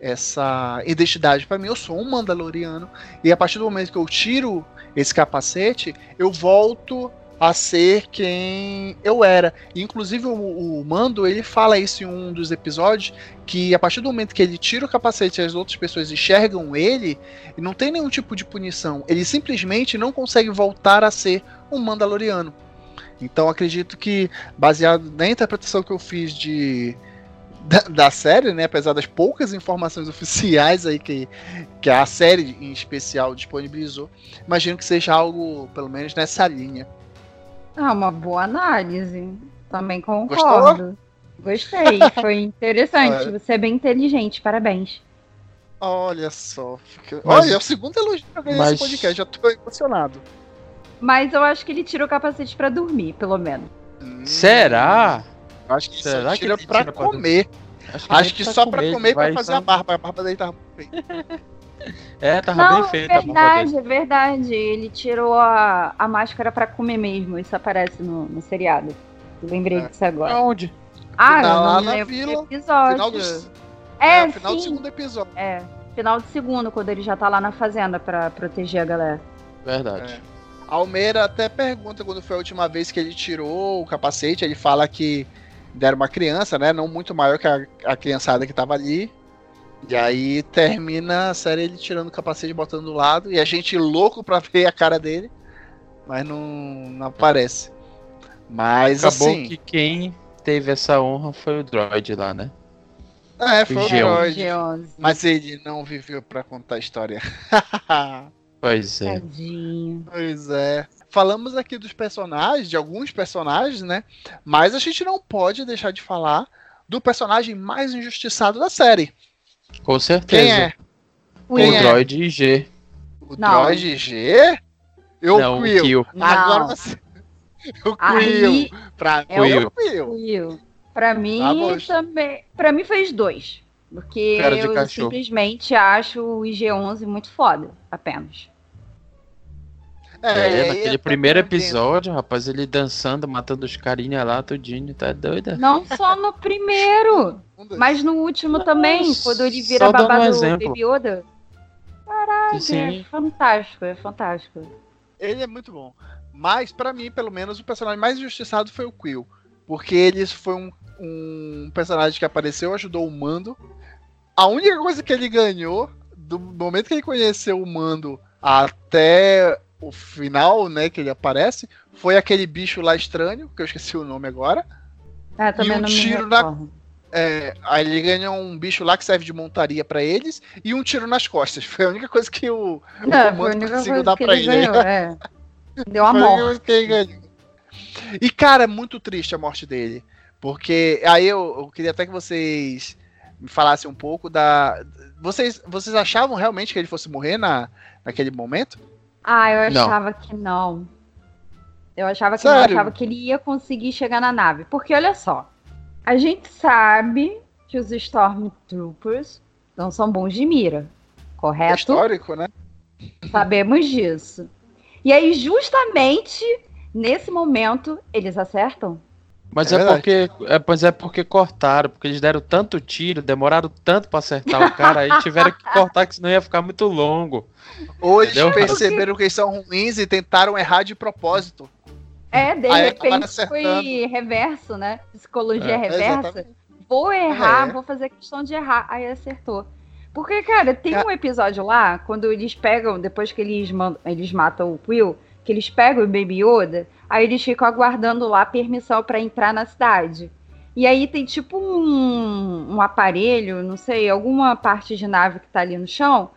essa identidade para mim. Eu sou um Mandaloriano. E a partir do momento que eu tiro esse capacete, eu volto a ser quem eu era. inclusive o, o, Mando ele fala isso em um dos episódios que a partir do momento que ele tira o capacete e as outras pessoas enxergam ele, não tem nenhum tipo de punição. Ele simplesmente não consegue voltar a ser um Mandaloriano. Então acredito que baseado na interpretação que eu fiz de da, da, série, né? Apesar das poucas informações oficiais aí que, que a série em especial disponibilizou, imagino que seja algo, pelo menos, nessa linha. Ah, uma boa análise. Também concordo. Gostou? Gostei, foi interessante. Você é bem inteligente, parabéns. Olha só. Fica... Mas... Olha, é o segundo elogio que eu ganhei Mas... nesse podcast, já tô emocionado. Mas eu acho que ele tira o capacete para dormir, pelo menos. Hum... Será? Acho que Será tira que ele pra tira comer. Pra acho que, acho que só pra comer e pra fazer a barba. A barba dele tava bem. É, tava Não, bem feito. É verdade, é verdade. Ele tirou a, a máscara pra comer mesmo. Isso aparece no, no seriado. Lembrei é. disso agora. Onde? Ah, final, não na vila, episódio. Final do, é, é final sim. do segundo episódio. É, final do segundo, quando ele já tá lá na fazenda pra proteger a galera. Verdade. É. Almeida até pergunta quando foi a última vez que ele tirou o capacete. Ele fala que deram uma criança, né? Não muito maior que a, a criançada que tava ali. E aí termina a série ele tirando o capacete e botando do lado. E a gente louco pra ver a cara dele. Mas não, não aparece. Mas Acabou assim. que quem teve essa honra foi o droid lá, né? É, foi o, o droid. Mas ele não viveu pra contar a história. pois é. Tadinho. Pois é. Falamos aqui dos personagens, de alguns personagens, né? Mas a gente não pode deixar de falar do personagem mais injustiçado da série. Com certeza. Quem é? O Quem Droid é? G. O não. Droid G? Eu não, O Kill. Agora você. O Quill. Pra é mim, o Quill. Pra mim tá também. Pra mim fez dois. Porque eu cachorro. simplesmente acho o IG-11 muito foda, apenas. É, é naquele primeiro episódio, rapaz, ele dançando, matando os carinha lá, tudinho, tá doida? Não só no primeiro, mas no último Nossa, também, quando ele vira babado um Baby Yoda. Caralho, Sim. é fantástico, é fantástico. Ele é muito bom. Mas, para mim, pelo menos, o personagem mais injustiçado foi o Quill. Porque ele foi um, um personagem que apareceu, ajudou o Mando. A única coisa que ele ganhou, do momento que ele conheceu o Mando até o final, né, que ele aparece, foi aquele bicho lá estranho, que eu esqueci o nome agora. Ah, também e um tiro na É, aí ele ganha um bicho lá que serve de montaria para eles e um tiro nas costas. Foi a única coisa que o, o é, comando conseguiu dar pra ele. Ganhou, é. Deu a morte. E, cara, é muito triste a morte dele. Porque aí eu, eu, queria até que vocês me falassem um pouco da. Vocês, vocês achavam realmente que ele fosse morrer na, naquele momento? Ah, eu achava não. que não. Eu achava que Sério? não, eu achava que ele ia conseguir chegar na nave. Porque olha só, a gente sabe que os Stormtroopers não são bons de mira, correto? É histórico, né? Sabemos disso. E aí, justamente nesse momento, eles acertam. Mas é, é porque, é, mas é porque cortaram, porque eles deram tanto tiro, demoraram tanto para acertar o cara, aí tiveram que cortar, que senão ia ficar muito longo. Ou eles Entendeu? perceberam que eles são ruins e tentaram errar de propósito. É, de aí repente foi reverso, né? Psicologia é, reversa. Vou errar, é. vou fazer questão de errar. Aí acertou. Porque, cara, tem é. um episódio lá, quando eles pegam, depois que eles, mandam, eles matam o Quill, que eles pegam o Baby Yoda, aí eles ficam aguardando lá permissão para entrar na cidade. E aí tem tipo um, um aparelho, não sei, alguma parte de nave que tá ali no chão.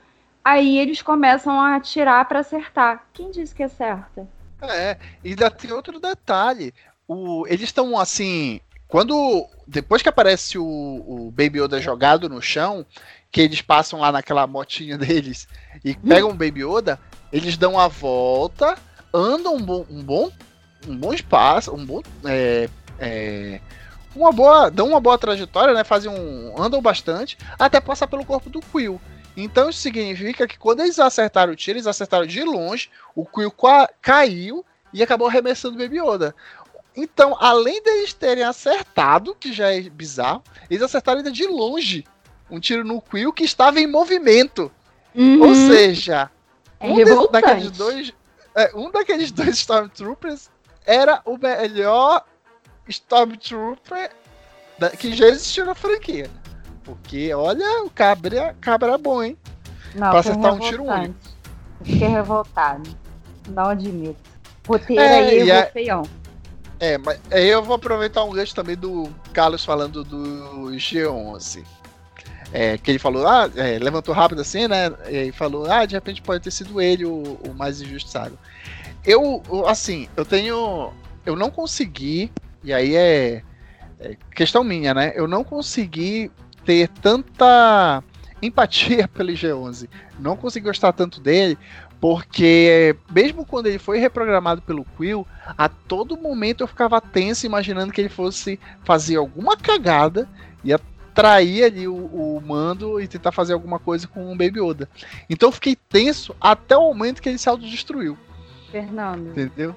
Aí eles começam a atirar para acertar. Quem disse que acerta? É, e tem outro detalhe. O, eles estão assim. Quando. Depois que aparece o, o Baby Yoda jogado no chão, que eles passam lá naquela motinha deles e pegam o Baby Yoda, eles dão a volta, andam um bom, um bom, um bom espaço, um bom. É, é, uma boa. dão uma boa trajetória, né? Fazem um. andam bastante, até passar pelo corpo do Quill. Então isso significa que quando eles acertaram o tiro, eles acertaram de longe, o Quill caiu e acabou arremessando o Baby Yoda. Então, além deles terem acertado, que já é bizarro, eles acertaram ainda de longe um tiro no Quill que estava em movimento. Uhum. Ou seja, é um daqueles dois, é, um daqueles dois Stormtroopers era o melhor Stormtrooper que já existiu na franquia. Porque, olha, o cabra, cabra é bom, hein? Não, pra acertar um tiro único. Fiquei revoltado. Não admito. Roteiro é, aí, eu feião. É, mas aí eu vou aproveitar um gancho também do Carlos falando do G11. É, que ele falou, ah, é, levantou rápido assim, né? E falou, ah, de repente pode ter sido ele o, o mais injustiçado. Eu, assim, eu tenho. Eu não consegui, e aí é, é questão minha, né? Eu não consegui ter tanta empatia pelo G11. Não consegui gostar tanto dele, porque mesmo quando ele foi reprogramado pelo Quill, a todo momento eu ficava tenso imaginando que ele fosse fazer alguma cagada e atrair ali o, o mando e tentar fazer alguma coisa com o Baby Yoda. Então eu fiquei tenso até o momento que ele se autodestruiu. Fernando. Entendeu?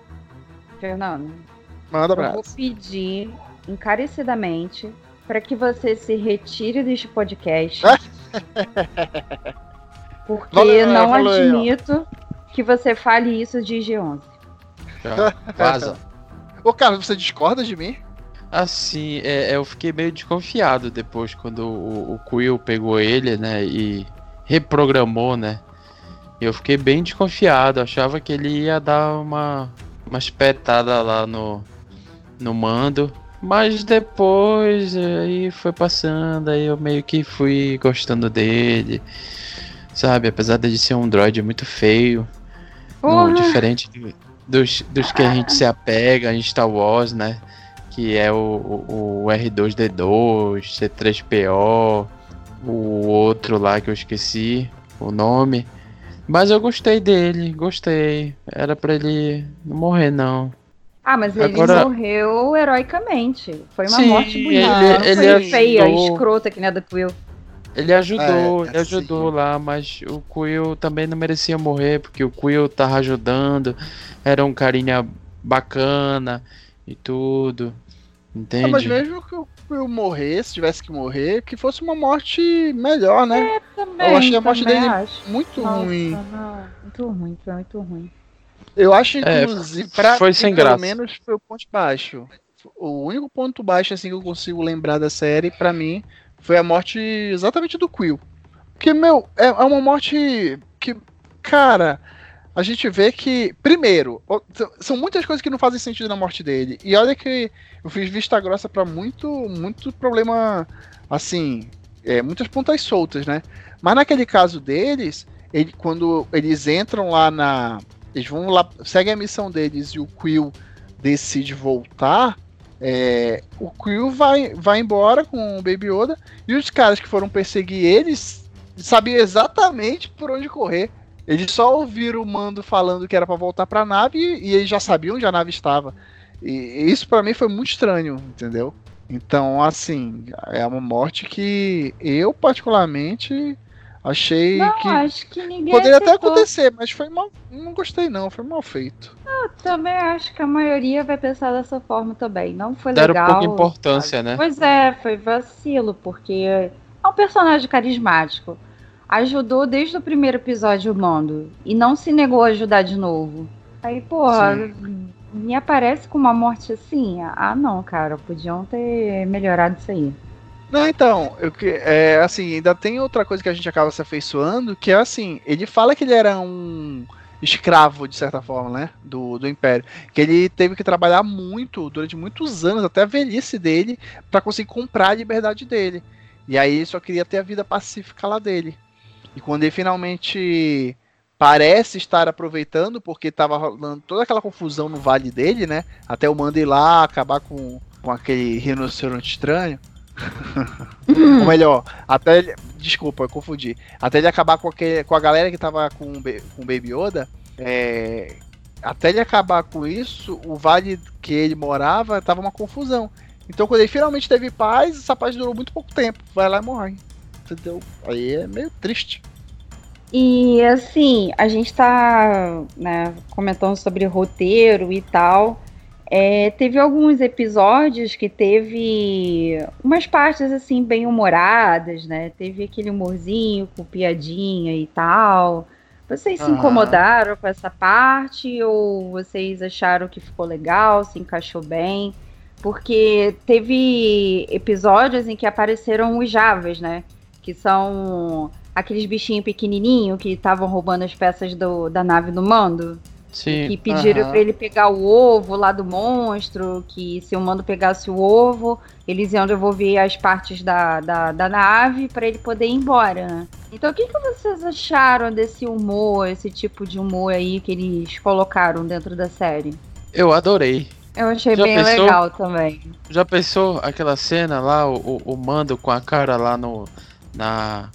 Fernando. Manda abraço. Eu vou pedir encarecidamente para que você se retire deste podcast. porque Valeu, não admito que você fale isso de G11. vaza. Ô, Carlos, você discorda de mim? Assim, é, eu fiquei meio desconfiado depois quando o, o Quill pegou ele, né, e reprogramou, né. Eu fiquei bem desconfiado, achava que ele ia dar uma, uma espetada lá no, no mando. Mas depois aí foi passando, aí eu meio que fui gostando dele. Sabe, apesar de ser um droid muito feio. No, diferente dos, dos que a gente se apega em Star Wars, né? Que é o, o, o R2D2, C3PO, o outro lá que eu esqueci o nome. Mas eu gostei dele, gostei. Era pra ele não morrer, não. Ah, mas ele Agora... morreu heroicamente. Foi uma Sim, morte bonita. Ele, ele foi ajudou... feia, escrota que nem a do Quill. Ele ajudou, é, ele ajudou lá, mas o Quill também não merecia morrer, porque o Quill tava ajudando, era um carinha bacana e tudo. Entende? Ah, mas mesmo que o Quill morresse, tivesse que morrer, que fosse uma morte melhor, né? É, também, Eu achei a morte dele acho. muito Nossa, ruim. Não, muito ruim, foi muito ruim. Eu acho, é, inclusive, é, pra, foi sem pelo graça. menos foi o ponto baixo. O único ponto baixo assim que eu consigo lembrar da série, para mim, foi a morte exatamente do Quill. Porque, meu, é, é uma morte que, cara, a gente vê que, primeiro, são muitas coisas que não fazem sentido na morte dele. E olha que eu fiz vista grossa para muito, muito problema, assim, é, muitas pontas soltas, né? Mas naquele caso deles, ele, quando eles entram lá na. Eles vão lá, seguem a missão deles e o Quill decide voltar. É, o Quill vai, vai embora com o Baby Yoda e os caras que foram perseguir eles sabiam exatamente por onde correr. Eles só ouviram o mando falando que era para voltar para a nave e, e, eles já sabiam onde a nave estava. E, e isso para mim foi muito estranho, entendeu? Então, assim, é uma morte que eu particularmente Achei não, que. Acho que ninguém Poderia até acontecer, mas foi mal. Não gostei, não. Foi mal feito. Eu também acho que a maioria vai pensar dessa forma também. Não foi Deram legal. Deram pouca importância, sabe? né? Pois é, foi vacilo, porque é um personagem carismático. Ajudou desde o primeiro episódio o Mando. E não se negou a ajudar de novo. Aí, porra, Sim. me aparece com uma morte assim. Ah, não, cara. Podiam ter melhorado isso aí. Não, então, eu, é, assim, ainda tem outra coisa que a gente acaba se afeiçoando, que é assim, ele fala que ele era um escravo, de certa forma, né, do, do Império, que ele teve que trabalhar muito, durante muitos anos, até a velhice dele, para conseguir comprar a liberdade dele. E aí ele só queria ter a vida pacífica lá dele. E quando ele finalmente parece estar aproveitando, porque estava rolando toda aquela confusão no vale dele, né, até o mando ir lá acabar com, com aquele rinoceronte estranho, ou melhor, até ele. Desculpa, eu confundi. Até ele acabar com, aquele, com a galera que tava com, com o Baby Yoda. É, até ele acabar com isso, o vale que ele morava tava uma confusão. Então quando ele finalmente teve paz, essa paz durou muito pouco tempo. Vai lá e morre. Entendeu? Aí é meio triste. E assim, a gente tá né, comentando sobre roteiro e tal. É, teve alguns episódios que teve umas partes assim bem humoradas, né? Teve aquele humorzinho com piadinha e tal. Vocês se incomodaram com essa parte ou vocês acharam que ficou legal, se encaixou bem? Porque teve episódios em que apareceram os Javas, né? Que são aqueles bichinhos pequenininhos que estavam roubando as peças do, da nave do mando. Sim. Que pediram uhum. para ele pegar o ovo lá do monstro, que se o mando pegasse o ovo, eles iam devolver as partes da, da, da nave para ele poder ir embora. Então, o que, que vocês acharam desse humor, esse tipo de humor aí que eles colocaram dentro da série? Eu adorei. Eu achei Já bem pensou, legal também. Já pensou aquela cena lá, o, o, mando com a cara lá no. Na,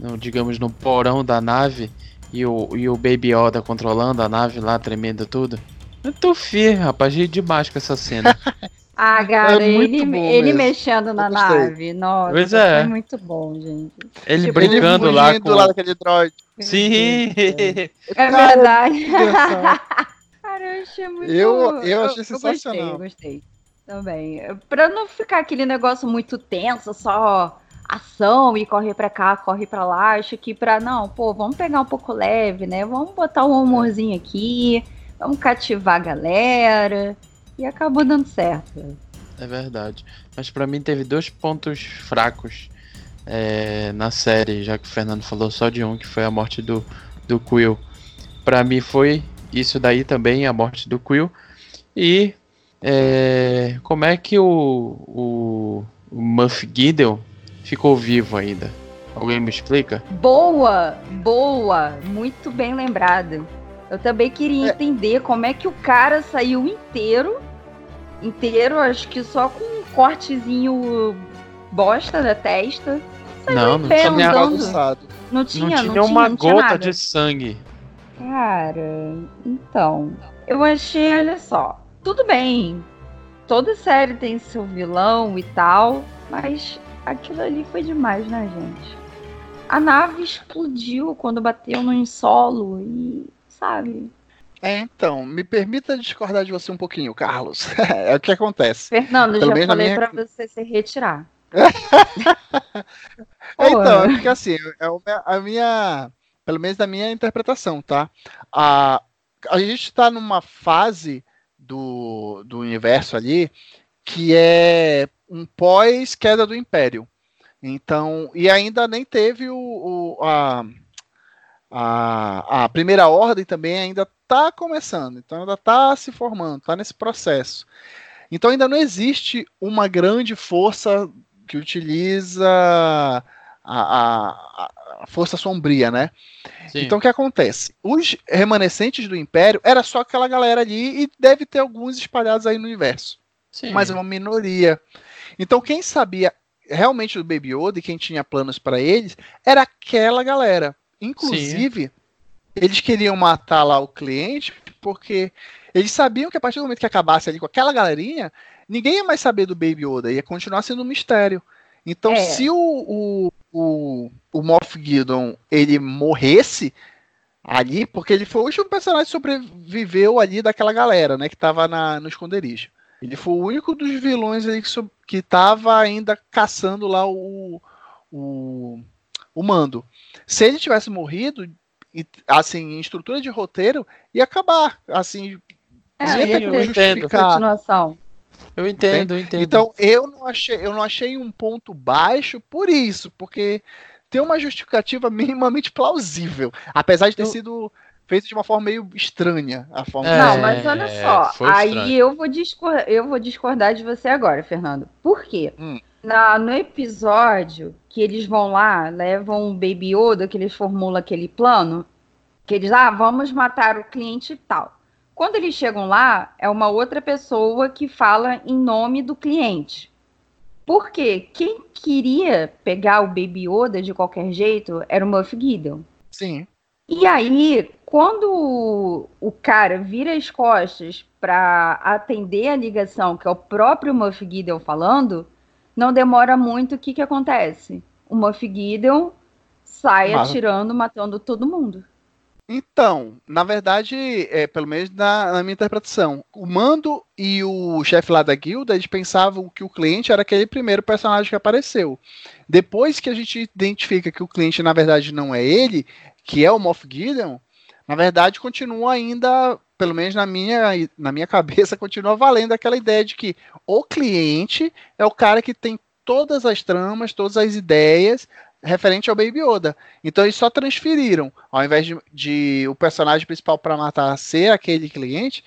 no, digamos, no porão da nave e o, e o Baby Yoda controlando a nave lá, tremendo tudo. Eu tô firme, rapaz, ri demais com essa cena. Ah, cara, é ele, ele mexendo na nave. Nossa, pois é. foi muito bom, gente. Ele tipo, brincando ele lá com... lá daquele droid. Sim! É verdade. cara, eu achei muito... Eu, eu achei eu, sensacional. Eu gostei, gostei. Também. Pra não ficar aquele negócio muito tenso, só ação e correr para cá, corre para lá. Acho que para não, pô, vamos pegar um pouco leve, né? Vamos botar um humorzinho aqui, vamos cativar a galera e acabou dando certo. É verdade. Mas para mim teve dois pontos fracos é, na série, já que o Fernando falou só de um, que foi a morte do, do Quill. Para mim foi isso daí também, a morte do Quill. E é, como é que o, o, o Muff Gideon ficou vivo ainda? Alguém me explica? Boa, boa, muito bem lembrado. Eu também queria é. entender como é que o cara saiu inteiro, inteiro, acho que só com um cortezinho bosta da testa. Saiu não, não tinha, nem não tinha, não tinha, não uma tinha, gota tinha de sangue. Cara, então, eu achei, olha só, tudo bem. Toda série tem seu vilão e tal, mas aquilo ali foi demais, né, gente? A nave explodiu quando bateu no solo e, sabe? É, então, me permita discordar de você um pouquinho, Carlos. é o que acontece. Fernando, Pelo já falei minha... para você se retirar. é, então, é porque assim, é a minha, pelo menos da minha interpretação, tá? A, a gente está numa fase do, do universo ali que é um pós-queda do Império. Então, e ainda nem teve o, o a, a, a primeira ordem também ainda está começando, então ainda está se formando, está nesse processo. Então ainda não existe uma grande força que utiliza a, a, a força sombria, né? Sim. Então o que acontece? Os remanescentes do Império era só aquela galera ali e deve ter alguns espalhados aí no universo. Sim. Mas é uma minoria. Então quem sabia realmente do Baby Yoda e quem tinha planos para eles era aquela galera. Inclusive, Sim. eles queriam matar lá o cliente porque eles sabiam que a partir do momento que acabasse ali com aquela galerinha, ninguém ia mais saber do Baby Yoda, ia continuar sendo um mistério. Então, é. se o, o, o, o Moff Gideon ele morresse ali, porque ele foi o último personagem que sobreviveu ali daquela galera, né, que tava na, no esconderijo. Ele foi o único dos vilões ali que, que tava ainda caçando lá o, o, o mando. Se ele tivesse morrido, assim, em estrutura de roteiro, ia acabar. Assim, é, ia ter que justificar. Continuação. Eu entendo, eu entendo. Então eu não achei, eu não achei um ponto baixo por isso, porque tem uma justificativa minimamente plausível, apesar de ter eu... sido feito de uma forma meio estranha a forma. É, não, mas olha só, aí eu vou, discordar, eu vou discordar de você agora, Fernando. Por quê? Hum. Na, no episódio que eles vão lá, levam o Baby Yoda, que eles formulam aquele plano, que eles, ah, vamos matar o cliente e tal. Quando eles chegam lá, é uma outra pessoa que fala em nome do cliente. Por quê? Quem queria pegar o Baby Yoda de qualquer jeito era o Muff Gideon. Sim. E aí, quando o cara vira as costas para atender a ligação, que é o próprio Muff Gideon falando, não demora muito, o que, que acontece? O Muff Gideon sai Mas... atirando, matando todo mundo. Então, na verdade, é, pelo menos na, na, minha interpretação, o Mando e o chefe lá da guilda, eles pensavam que o cliente era aquele primeiro personagem que apareceu. Depois que a gente identifica que o cliente, na verdade, não é ele, que é o Moff Gideon, na verdade, continua ainda, pelo menos na minha, na minha cabeça, continua valendo aquela ideia de que o cliente é o cara que tem todas as tramas, todas as ideias, referente ao Baby Yoda. Então eles só transferiram, ao invés de, de o personagem principal para matar ser aquele cliente,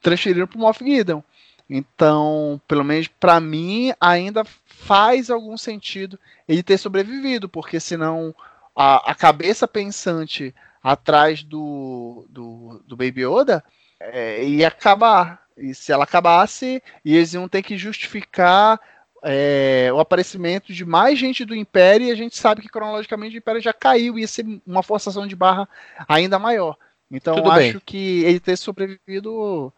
transferiram para o Moff Gideon. Então, pelo menos para mim, ainda faz algum sentido ele ter sobrevivido, porque senão a, a cabeça pensante atrás do, do, do Baby Yoda é, ia acabar. E se ela acabasse, eles iam ter que justificar é, o aparecimento de mais gente do Império e a gente sabe que cronologicamente o Império já caiu e ia ser uma forçação de barra ainda maior. Então Tudo acho bem. que ele ter sobrevivido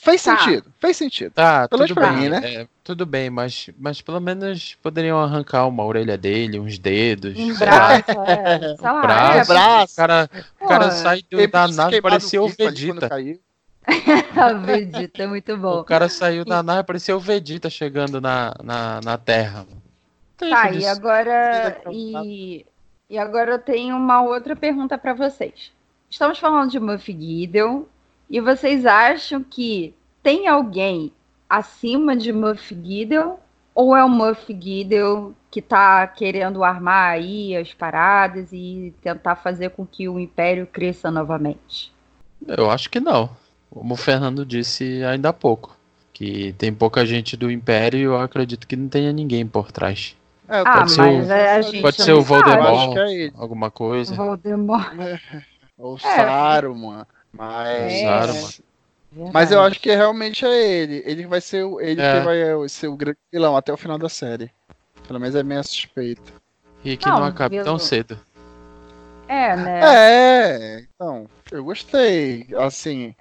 fez tá. sentido, fez sentido. Tá, pelo tudo bem, mim, né? É, tudo bem, mas, mas pelo menos poderiam arrancar uma orelha dele, uns dedos. Um braço, é. um braço. É, braço. O cara, o cara sai do, da nave, parecia o Vegeta. a Vegeta, muito bom. O cara saiu da nave, parecia o Vegeta chegando na, na, na Terra. Tá, e agora. E, e agora eu tenho uma outra pergunta para vocês. Estamos falando de Muff Gideon, e vocês acham que tem alguém acima de Muff Gideon? Ou é o Muff Gideon que tá querendo armar aí as paradas e tentar fazer com que o Império cresça novamente? Eu acho que não como o Fernando disse ainda há pouco, que tem pouca gente do Império e eu acredito que não tenha ninguém por trás. É, ah, pode ser o, a gente pode ser o Voldemort, é alguma coisa. Voldemort. É, ou é. Saruman, mas... Saruman. Mas eu acho que realmente é ele. Ele vai ser o, ele é. que vai ser o grande vilão até o final da série. Pelo menos é minha suspeita. E que não, não acabe tão cedo. É, né? É, então, eu gostei. Assim,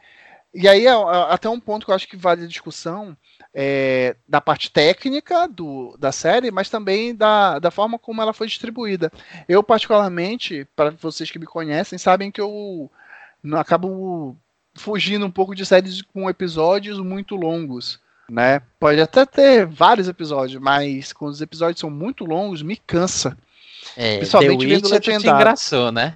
e aí, é, é, até um ponto que eu acho que vale a discussão é, da parte técnica do, da série, mas também da, da forma como ela foi distribuída. Eu, particularmente, para vocês que me conhecem, sabem que eu acabo fugindo um pouco de séries com episódios muito longos. Né? Pode até ter vários episódios, mas quando os episódios são muito longos, me cansa. É, Principalmente The vendo Legendário. te engraçou, né?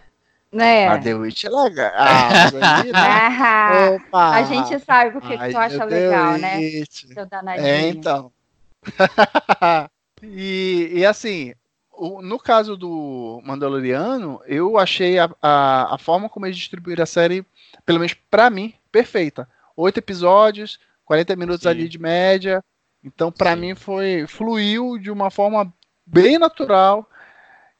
Né? A The Witch é legal. Ah, aí, né? Opa. A gente sabe o que, que tu acha legal, né? Seu danadinho. É, então. e, e assim, no caso do Mandaloriano, eu achei a, a, a forma como eles distribuíram a série, pelo menos para mim, perfeita. Oito episódios, 40 minutos Sim. ali de média. Então, para mim, foi fluiu de uma forma bem natural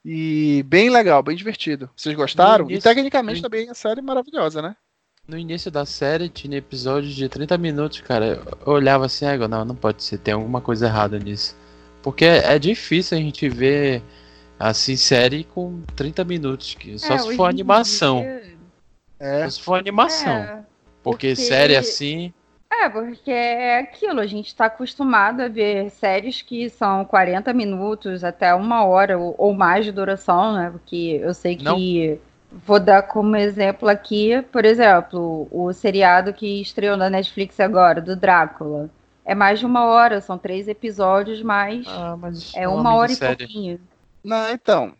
e bem legal, bem divertido. Vocês gostaram? Início, e tecnicamente no... também a série é maravilhosa, né? No início da série tinha episódios de 30 minutos, cara. Eu olhava assim, ah, não, não pode ser, tem alguma coisa errada nisso. Porque é, é difícil a gente ver assim série com 30 minutos, que só é, se for animação. Dia... É. Só se for animação. É, porque, porque série assim é, porque é aquilo, a gente está acostumado a ver séries que são 40 minutos até uma hora ou, mais de duração, né? Porque eu sei que. Não. Vou dar como exemplo aqui, por exemplo, o seriado que estreou na Netflix agora, do Drácula. É mais de uma hora, são três episódios, mas, ah, mas é uma hora e pouquinho. Não, então.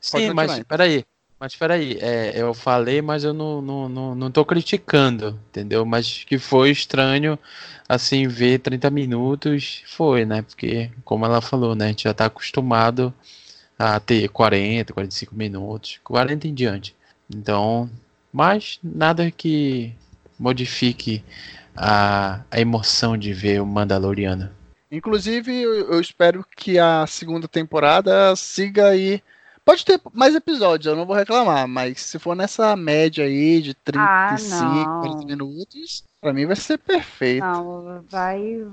Sim, mas peraí. Mas peraí, é, eu falei, mas eu não, não, não, não tô criticando, entendeu? Mas que foi estranho, assim, ver 30 minutos, foi, né? Porque, como ela falou, né? A gente já tá acostumado a ter 40, 45 minutos, 40 em diante. Então, mas nada que modifique a, a emoção de ver o Mandaloriano. Inclusive, eu, eu espero que a segunda temporada siga aí Pode ter mais episódios, eu não vou reclamar, mas se for nessa média aí de 35, ah, 40 minutos, pra mim vai ser perfeito. Não, vai.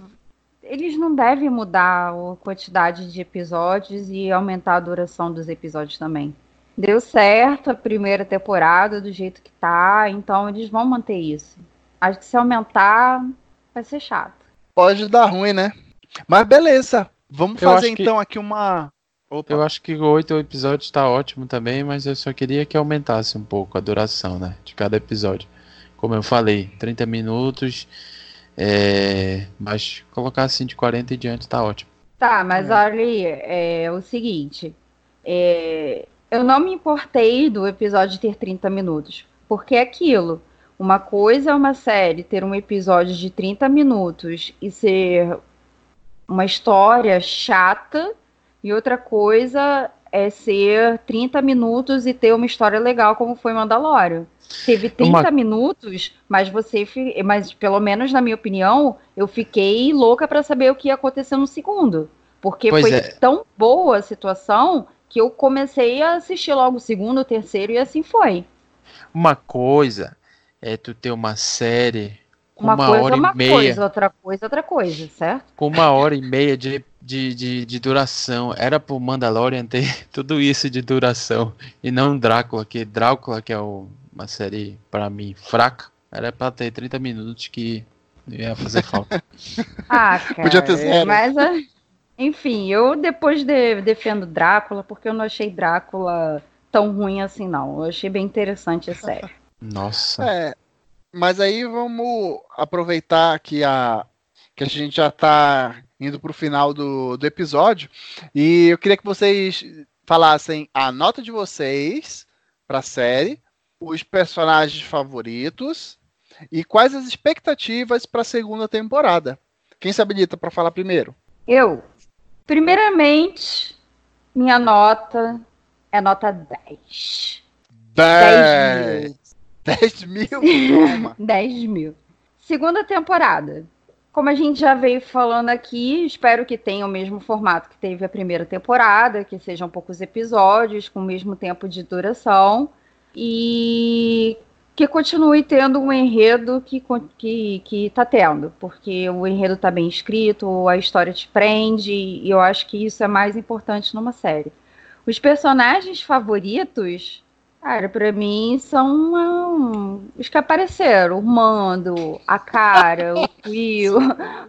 Eles não devem mudar a quantidade de episódios e aumentar a duração dos episódios também. Deu certo a primeira temporada do jeito que tá, então eles vão manter isso. Acho que se aumentar, vai ser chato. Pode dar ruim, né? Mas beleza. Vamos eu fazer então que... aqui uma Opa. Eu acho que oito episódios está ótimo também, mas eu só queria que aumentasse um pouco a duração, né? De cada episódio. Como eu falei, 30 minutos, é... mas colocar assim de 40 e diante está ótimo. Tá, mas é. olha é o seguinte. É, eu não me importei do episódio ter 30 minutos. Porque é aquilo. Uma coisa é uma série ter um episódio de 30 minutos e ser uma história chata e outra coisa é ser 30 minutos e ter uma história legal, como foi Mandalorian. Teve 30 uma... minutos, mas você. Mas pelo menos na minha opinião, eu fiquei louca para saber o que ia acontecer no segundo. Porque pois foi é. tão boa a situação que eu comecei a assistir logo o segundo, o terceiro, e assim foi. Uma coisa é tu ter uma série com uma, uma coisa hora uma e meia. Coisa, outra coisa, outra coisa, certo? Com uma hora e meia de de, de, de duração. Era pro Mandalorian ter tudo isso de duração. E não Drácula, que Drácula, que é o, uma série, para mim, fraca, era pra ter 30 minutos que ia fazer falta. ah, cara. Podia ter zero. Mas, ah, enfim, eu depois de, defendo Drácula, porque eu não achei Drácula tão ruim assim, não. Eu achei bem interessante a série. Nossa. É, mas aí vamos aproveitar que a, que a gente já tá indo para o final do, do episódio. E eu queria que vocês falassem a nota de vocês para a série, os personagens favoritos e quais as expectativas para a segunda temporada. Quem se habilita para falar primeiro? Eu. Primeiramente, minha nota é nota 10. 10, 10 mil? 10 mil? 10 mil. Segunda temporada. Como a gente já veio falando aqui, espero que tenha o mesmo formato que teve a primeira temporada, que sejam poucos episódios, com o mesmo tempo de duração, e que continue tendo um enredo que, que, que tá tendo, porque o enredo está bem escrito, a história te prende, e eu acho que isso é mais importante numa série. Os personagens favoritos Cara, pra mim são um, os que apareceram. O Mando, a Cara, o Will,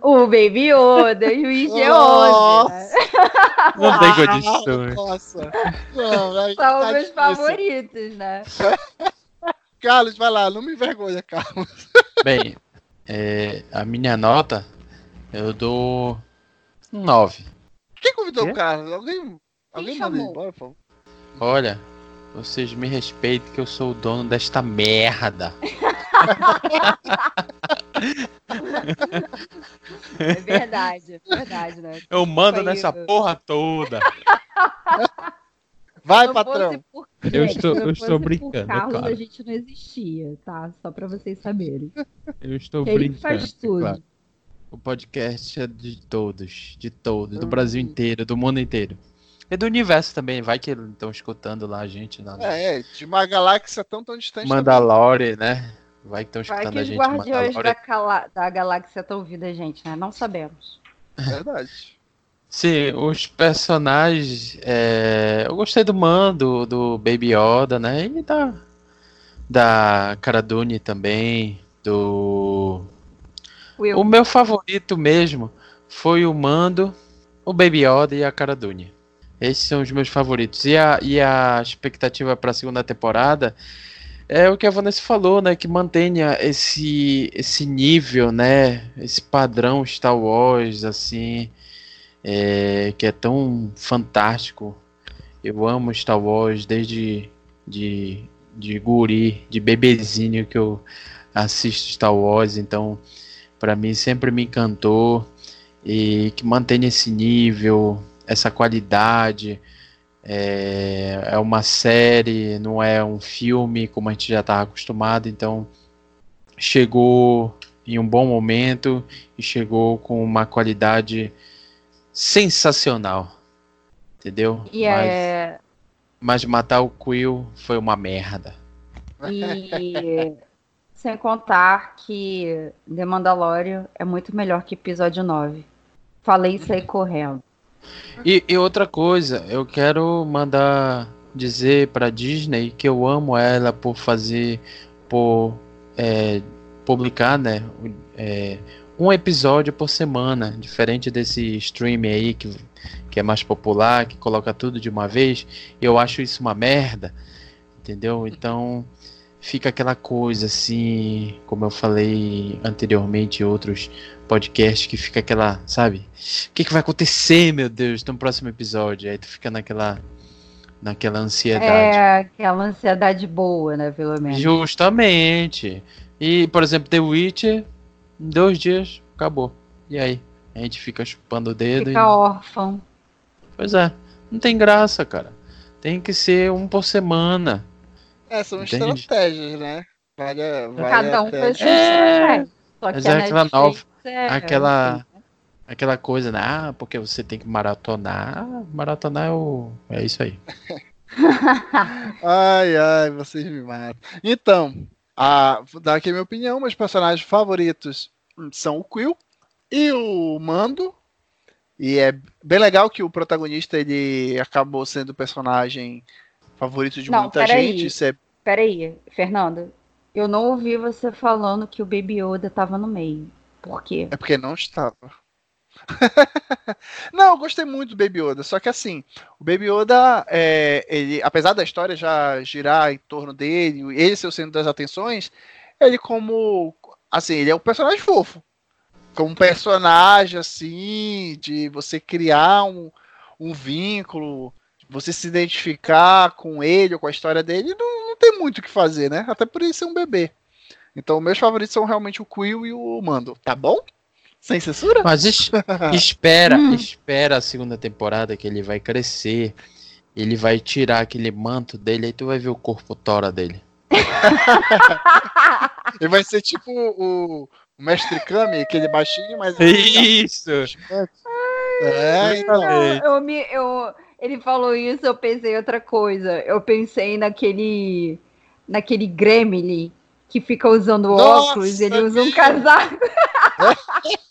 o Baby Yoda, o Luiz G11. Né? Não tem condições. Nossa. Não, vai, são tá meus difícil. favoritos, né? Carlos, vai lá, não me envergonha, Carlos. Bem, é, a minha nota, eu dou um 9. Quem convidou o Carlos? Alguém, alguém manda embora, por favor? Olha, vocês me respeitem que eu sou o dono desta merda. É verdade, é verdade, né? Eu mando Foi nessa porra toda. Vai, patrão. Por... Eu estou, eu estou brincando. Carlos, claro. a gente não existia, tá? Só para vocês saberem. Eu estou Ele brincando. faz tudo. Claro. O podcast é de todos, de todos, do Brasil inteiro, do mundo inteiro. E do universo também, vai que eles estão escutando lá a gente. Lá, É, de uma galáxia tão tão distante. Mandalore, né? Vai que estão escutando vai que a gente. Os guardiões da, cala... da galáxia estão ouvindo a gente, né? Não sabemos. Verdade. Sim, os personagens. É... Eu gostei do Mando, do Baby Yoda, né? E da. Da Cara Dune também. Do. Will. O meu favorito mesmo foi o Mando, o Baby Yoda e a Cara Dune. Esses são os meus favoritos. E a, e a expectativa para a segunda temporada é o que a Vanessa falou, né? Que mantenha esse, esse nível, né? Esse padrão Star Wars, assim, é, que é tão fantástico. Eu amo Star Wars desde de, de guri, de bebezinho que eu assisto Star Wars, então para mim sempre me encantou e que mantenha esse nível, essa qualidade. É, é uma série, não é um filme como a gente já estava acostumado, então chegou em um bom momento e chegou com uma qualidade sensacional. Entendeu? E mas, é... mas matar o Quill foi uma merda. E sem contar que The Mandalorian é muito melhor que episódio 9. Falei isso aí correndo. E, e, outra coisa, eu quero mandar dizer para Disney que eu amo ela por fazer, por é, publicar, né, é, um episódio por semana, diferente desse stream aí que, que é mais popular, que coloca tudo de uma vez. Eu acho isso uma merda, entendeu? Então fica aquela coisa assim, como eu falei anteriormente em outros podcasts, que fica aquela, sabe? O que, que vai acontecer, meu Deus, no próximo episódio? Aí tu fica naquela naquela ansiedade. É, aquela ansiedade boa, né, pelo menos. Justamente. E, por exemplo, The Witcher, em dois dias, acabou. E aí? A gente fica chupando o dedo. Fica e... órfão. Pois é. Não tem graça, cara. Tem que ser um por semana. É, são Entende? estratégias, né? Vale, vale Cada um sua é... Só que é aquela nova, é... aquela, assim, né? aquela coisa, né? Ah, porque você tem que maratonar. Maratonar é, o... é isso aí. ai, ai, vocês me matam. Então, a, vou dar aqui a minha opinião. Meus personagens favoritos são o Quill e o Mando. E é bem legal que o protagonista ele acabou sendo o personagem favorito de não, muita gente. Isso é... Peraí, Fernando. Eu não ouvi você falando que o Baby Yoda estava no meio. Por quê? É porque não estava. não, eu gostei muito do Baby Yoda, só que assim, o Baby Yoda, é, ele, apesar da história já girar em torno dele, ele ser o centro das atenções, ele como, assim, ele é um personagem fofo. Como um personagem, assim, de você criar um, um vínculo, você se identificar com ele ou com a história dele, não, não tem muito o que fazer, né? Até por ele ser um bebê. Então, meus favoritos são realmente o Quill e o Mando. Tá bom? Sem censura? Mas es espera, hum. espera a segunda temporada que ele vai crescer. Ele vai tirar aquele manto dele, aí tu vai ver o corpo tora dele. ele vai ser tipo o, o Mestre Kami, aquele baixinho, mas. Isso! É, então. Eu, eu, me, eu, ele falou isso, eu pensei outra coisa. Eu pensei naquele naquele Gremlin que fica usando Nossa, óculos, ele usa um casaco.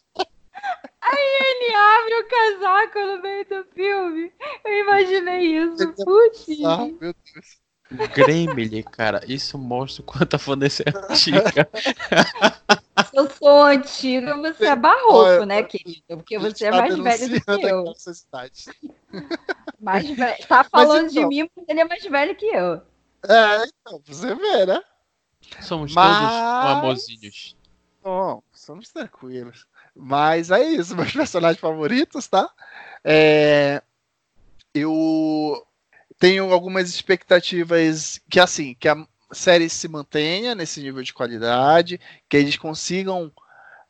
Aí ele abre o casaco no meio do filme. Eu imaginei isso. Putz. Ah, meu Deus. Gremlin, cara, isso mostra o quanto a Vanessa é antiga. Se eu sou antiga, você é barroco, né, querido? Porque você é mais velho do que eu. Mais velho. Tá falando então, de mim, porque ele é mais velho que eu. É, então, você vê, né? Somos Mas... todos amorzinhos. Bom, somos tranquilos. Mas é isso, meus personagens favoritos, tá? É... Eu tenho algumas expectativas que, assim, que a série se mantenha nesse nível de qualidade, que eles consigam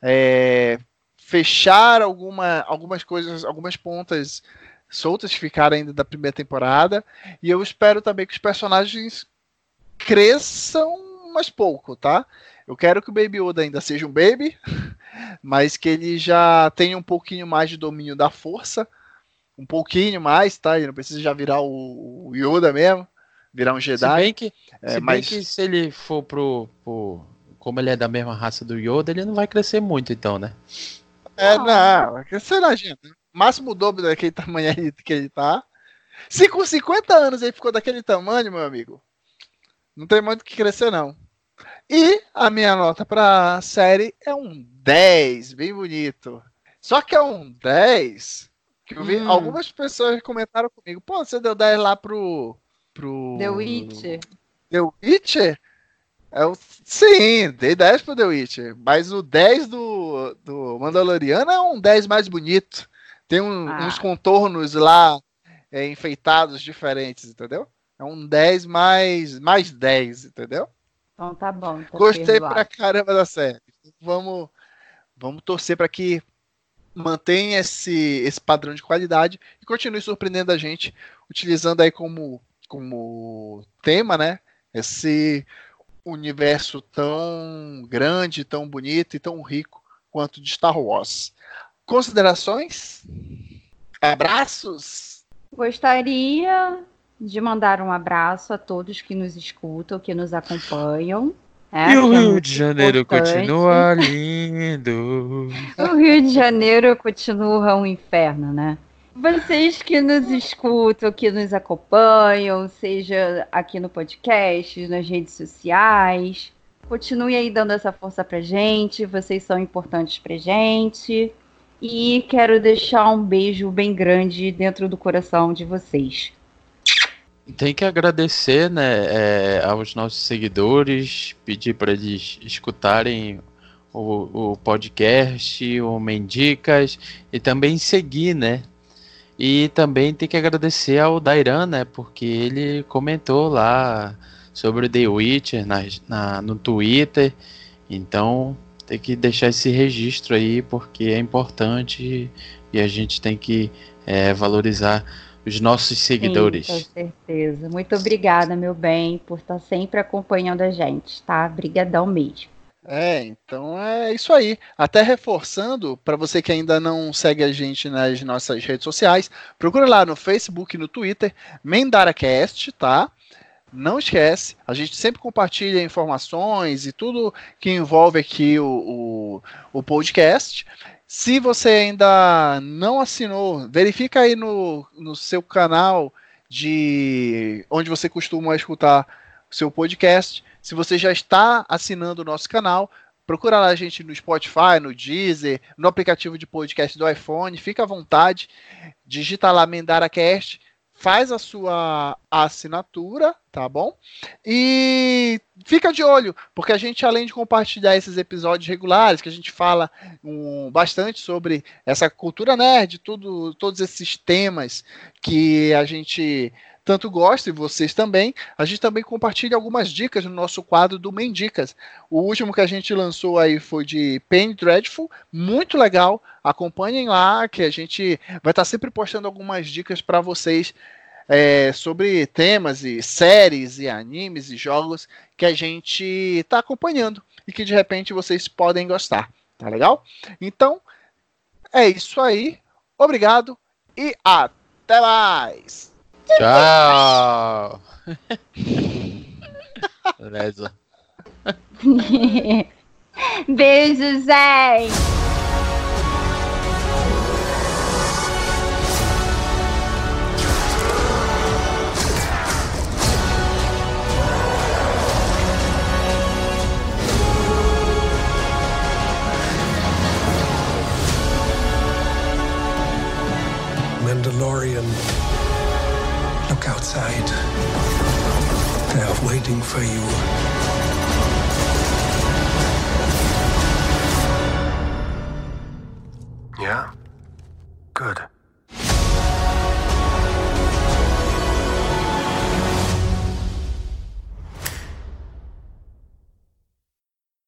é, fechar alguma, algumas coisas, algumas pontas soltas que ficaram ainda da primeira temporada. E eu espero também que os personagens cresçam mais pouco, tá? Eu quero que o Baby Yoda ainda seja um baby, mas que ele já tenha um pouquinho mais de domínio da força. Um pouquinho mais, tá? Ele não precisa já virar o, Yoda mesmo, virar um Jedi. Se bem que, é, se, mas... bem que se ele for pro, pro. Como ele é da mesma raça do Yoda, ele não vai crescer muito, então, né? É, não, vai crescer na gente. Máximo dobro daquele tamanho aí que ele tá. Se com 50 anos ele ficou daquele tamanho, meu amigo, não tem muito o que crescer, não. E a minha nota pra série é um 10, bem bonito. Só que é um 10 que eu vi hum. algumas pessoas comentaram comigo. Pô, você deu 10 lá pro. Pro... The Witcher. The Witcher? É o... Sim, dei 10 pro The Witcher. Mas o 10 do, do Mandaloriano é um 10 mais bonito. Tem um, ah. uns contornos lá é, enfeitados diferentes, entendeu? É um 10 mais, mais 10, entendeu? Então tá bom. Tá Gostei perdoado. pra caramba da série. Vamos, vamos torcer para que mantenha esse, esse padrão de qualidade e continue surpreendendo a gente, utilizando aí como, como tema, né? Esse universo tão grande, tão bonito e tão rico quanto de Star Wars. Considerações? Abraços? Gostaria de mandar um abraço a todos que nos escutam, que nos acompanham. É, e o é Rio de Janeiro importante. continua lindo. O Rio de Janeiro continua um inferno, né? Vocês que nos escutam, que nos acompanham, seja aqui no podcast, nas redes sociais, continue aí dando essa força pra gente. Vocês são importantes pra gente. E quero deixar um beijo bem grande dentro do coração de vocês. Tem que agradecer né, é, aos nossos seguidores, pedir para eles escutarem o, o podcast, o Mendicas e também seguir, né? E também tem que agradecer ao Dairan, né? Porque ele comentou lá sobre o The Witcher na, na, no Twitter. Então tem que deixar esse registro aí porque é importante e a gente tem que é, valorizar os nossos seguidores. Sim, com certeza. Muito obrigada, meu bem, por estar sempre acompanhando a gente, tá? Brigadão mesmo. É, então é isso aí. Até reforçando, para você que ainda não segue a gente nas nossas redes sociais, procura lá no Facebook e no Twitter, MendaraCast, tá? Não esquece, a gente sempre compartilha informações e tudo que envolve aqui o, o, o podcast. Se você ainda não assinou, verifica aí no, no seu canal de onde você costuma escutar seu podcast. Se você já está assinando o nosso canal, procura lá a gente no Spotify, no Deezer, no aplicativo de podcast do iPhone. Fica à vontade, digita lá MendaraCast faz a sua assinatura, tá bom? E fica de olho, porque a gente, além de compartilhar esses episódios regulares, que a gente fala um, bastante sobre essa cultura nerd, tudo, todos esses temas que a gente tanto gosta e vocês também, a gente também compartilha algumas dicas no nosso quadro do Mendicas. O último que a gente lançou aí foi de Penny Dreadful, muito legal. Acompanhem lá, que a gente vai estar sempre postando algumas dicas para vocês é, sobre temas e séries e animes e jogos que a gente está acompanhando e que de repente vocês podem gostar. Tá legal? Então, é isso aí. Obrigado e até mais! Tchau! Beleza. Beijos, gente! Mandalorian. Outside. They are waiting for you. Yeah? Good.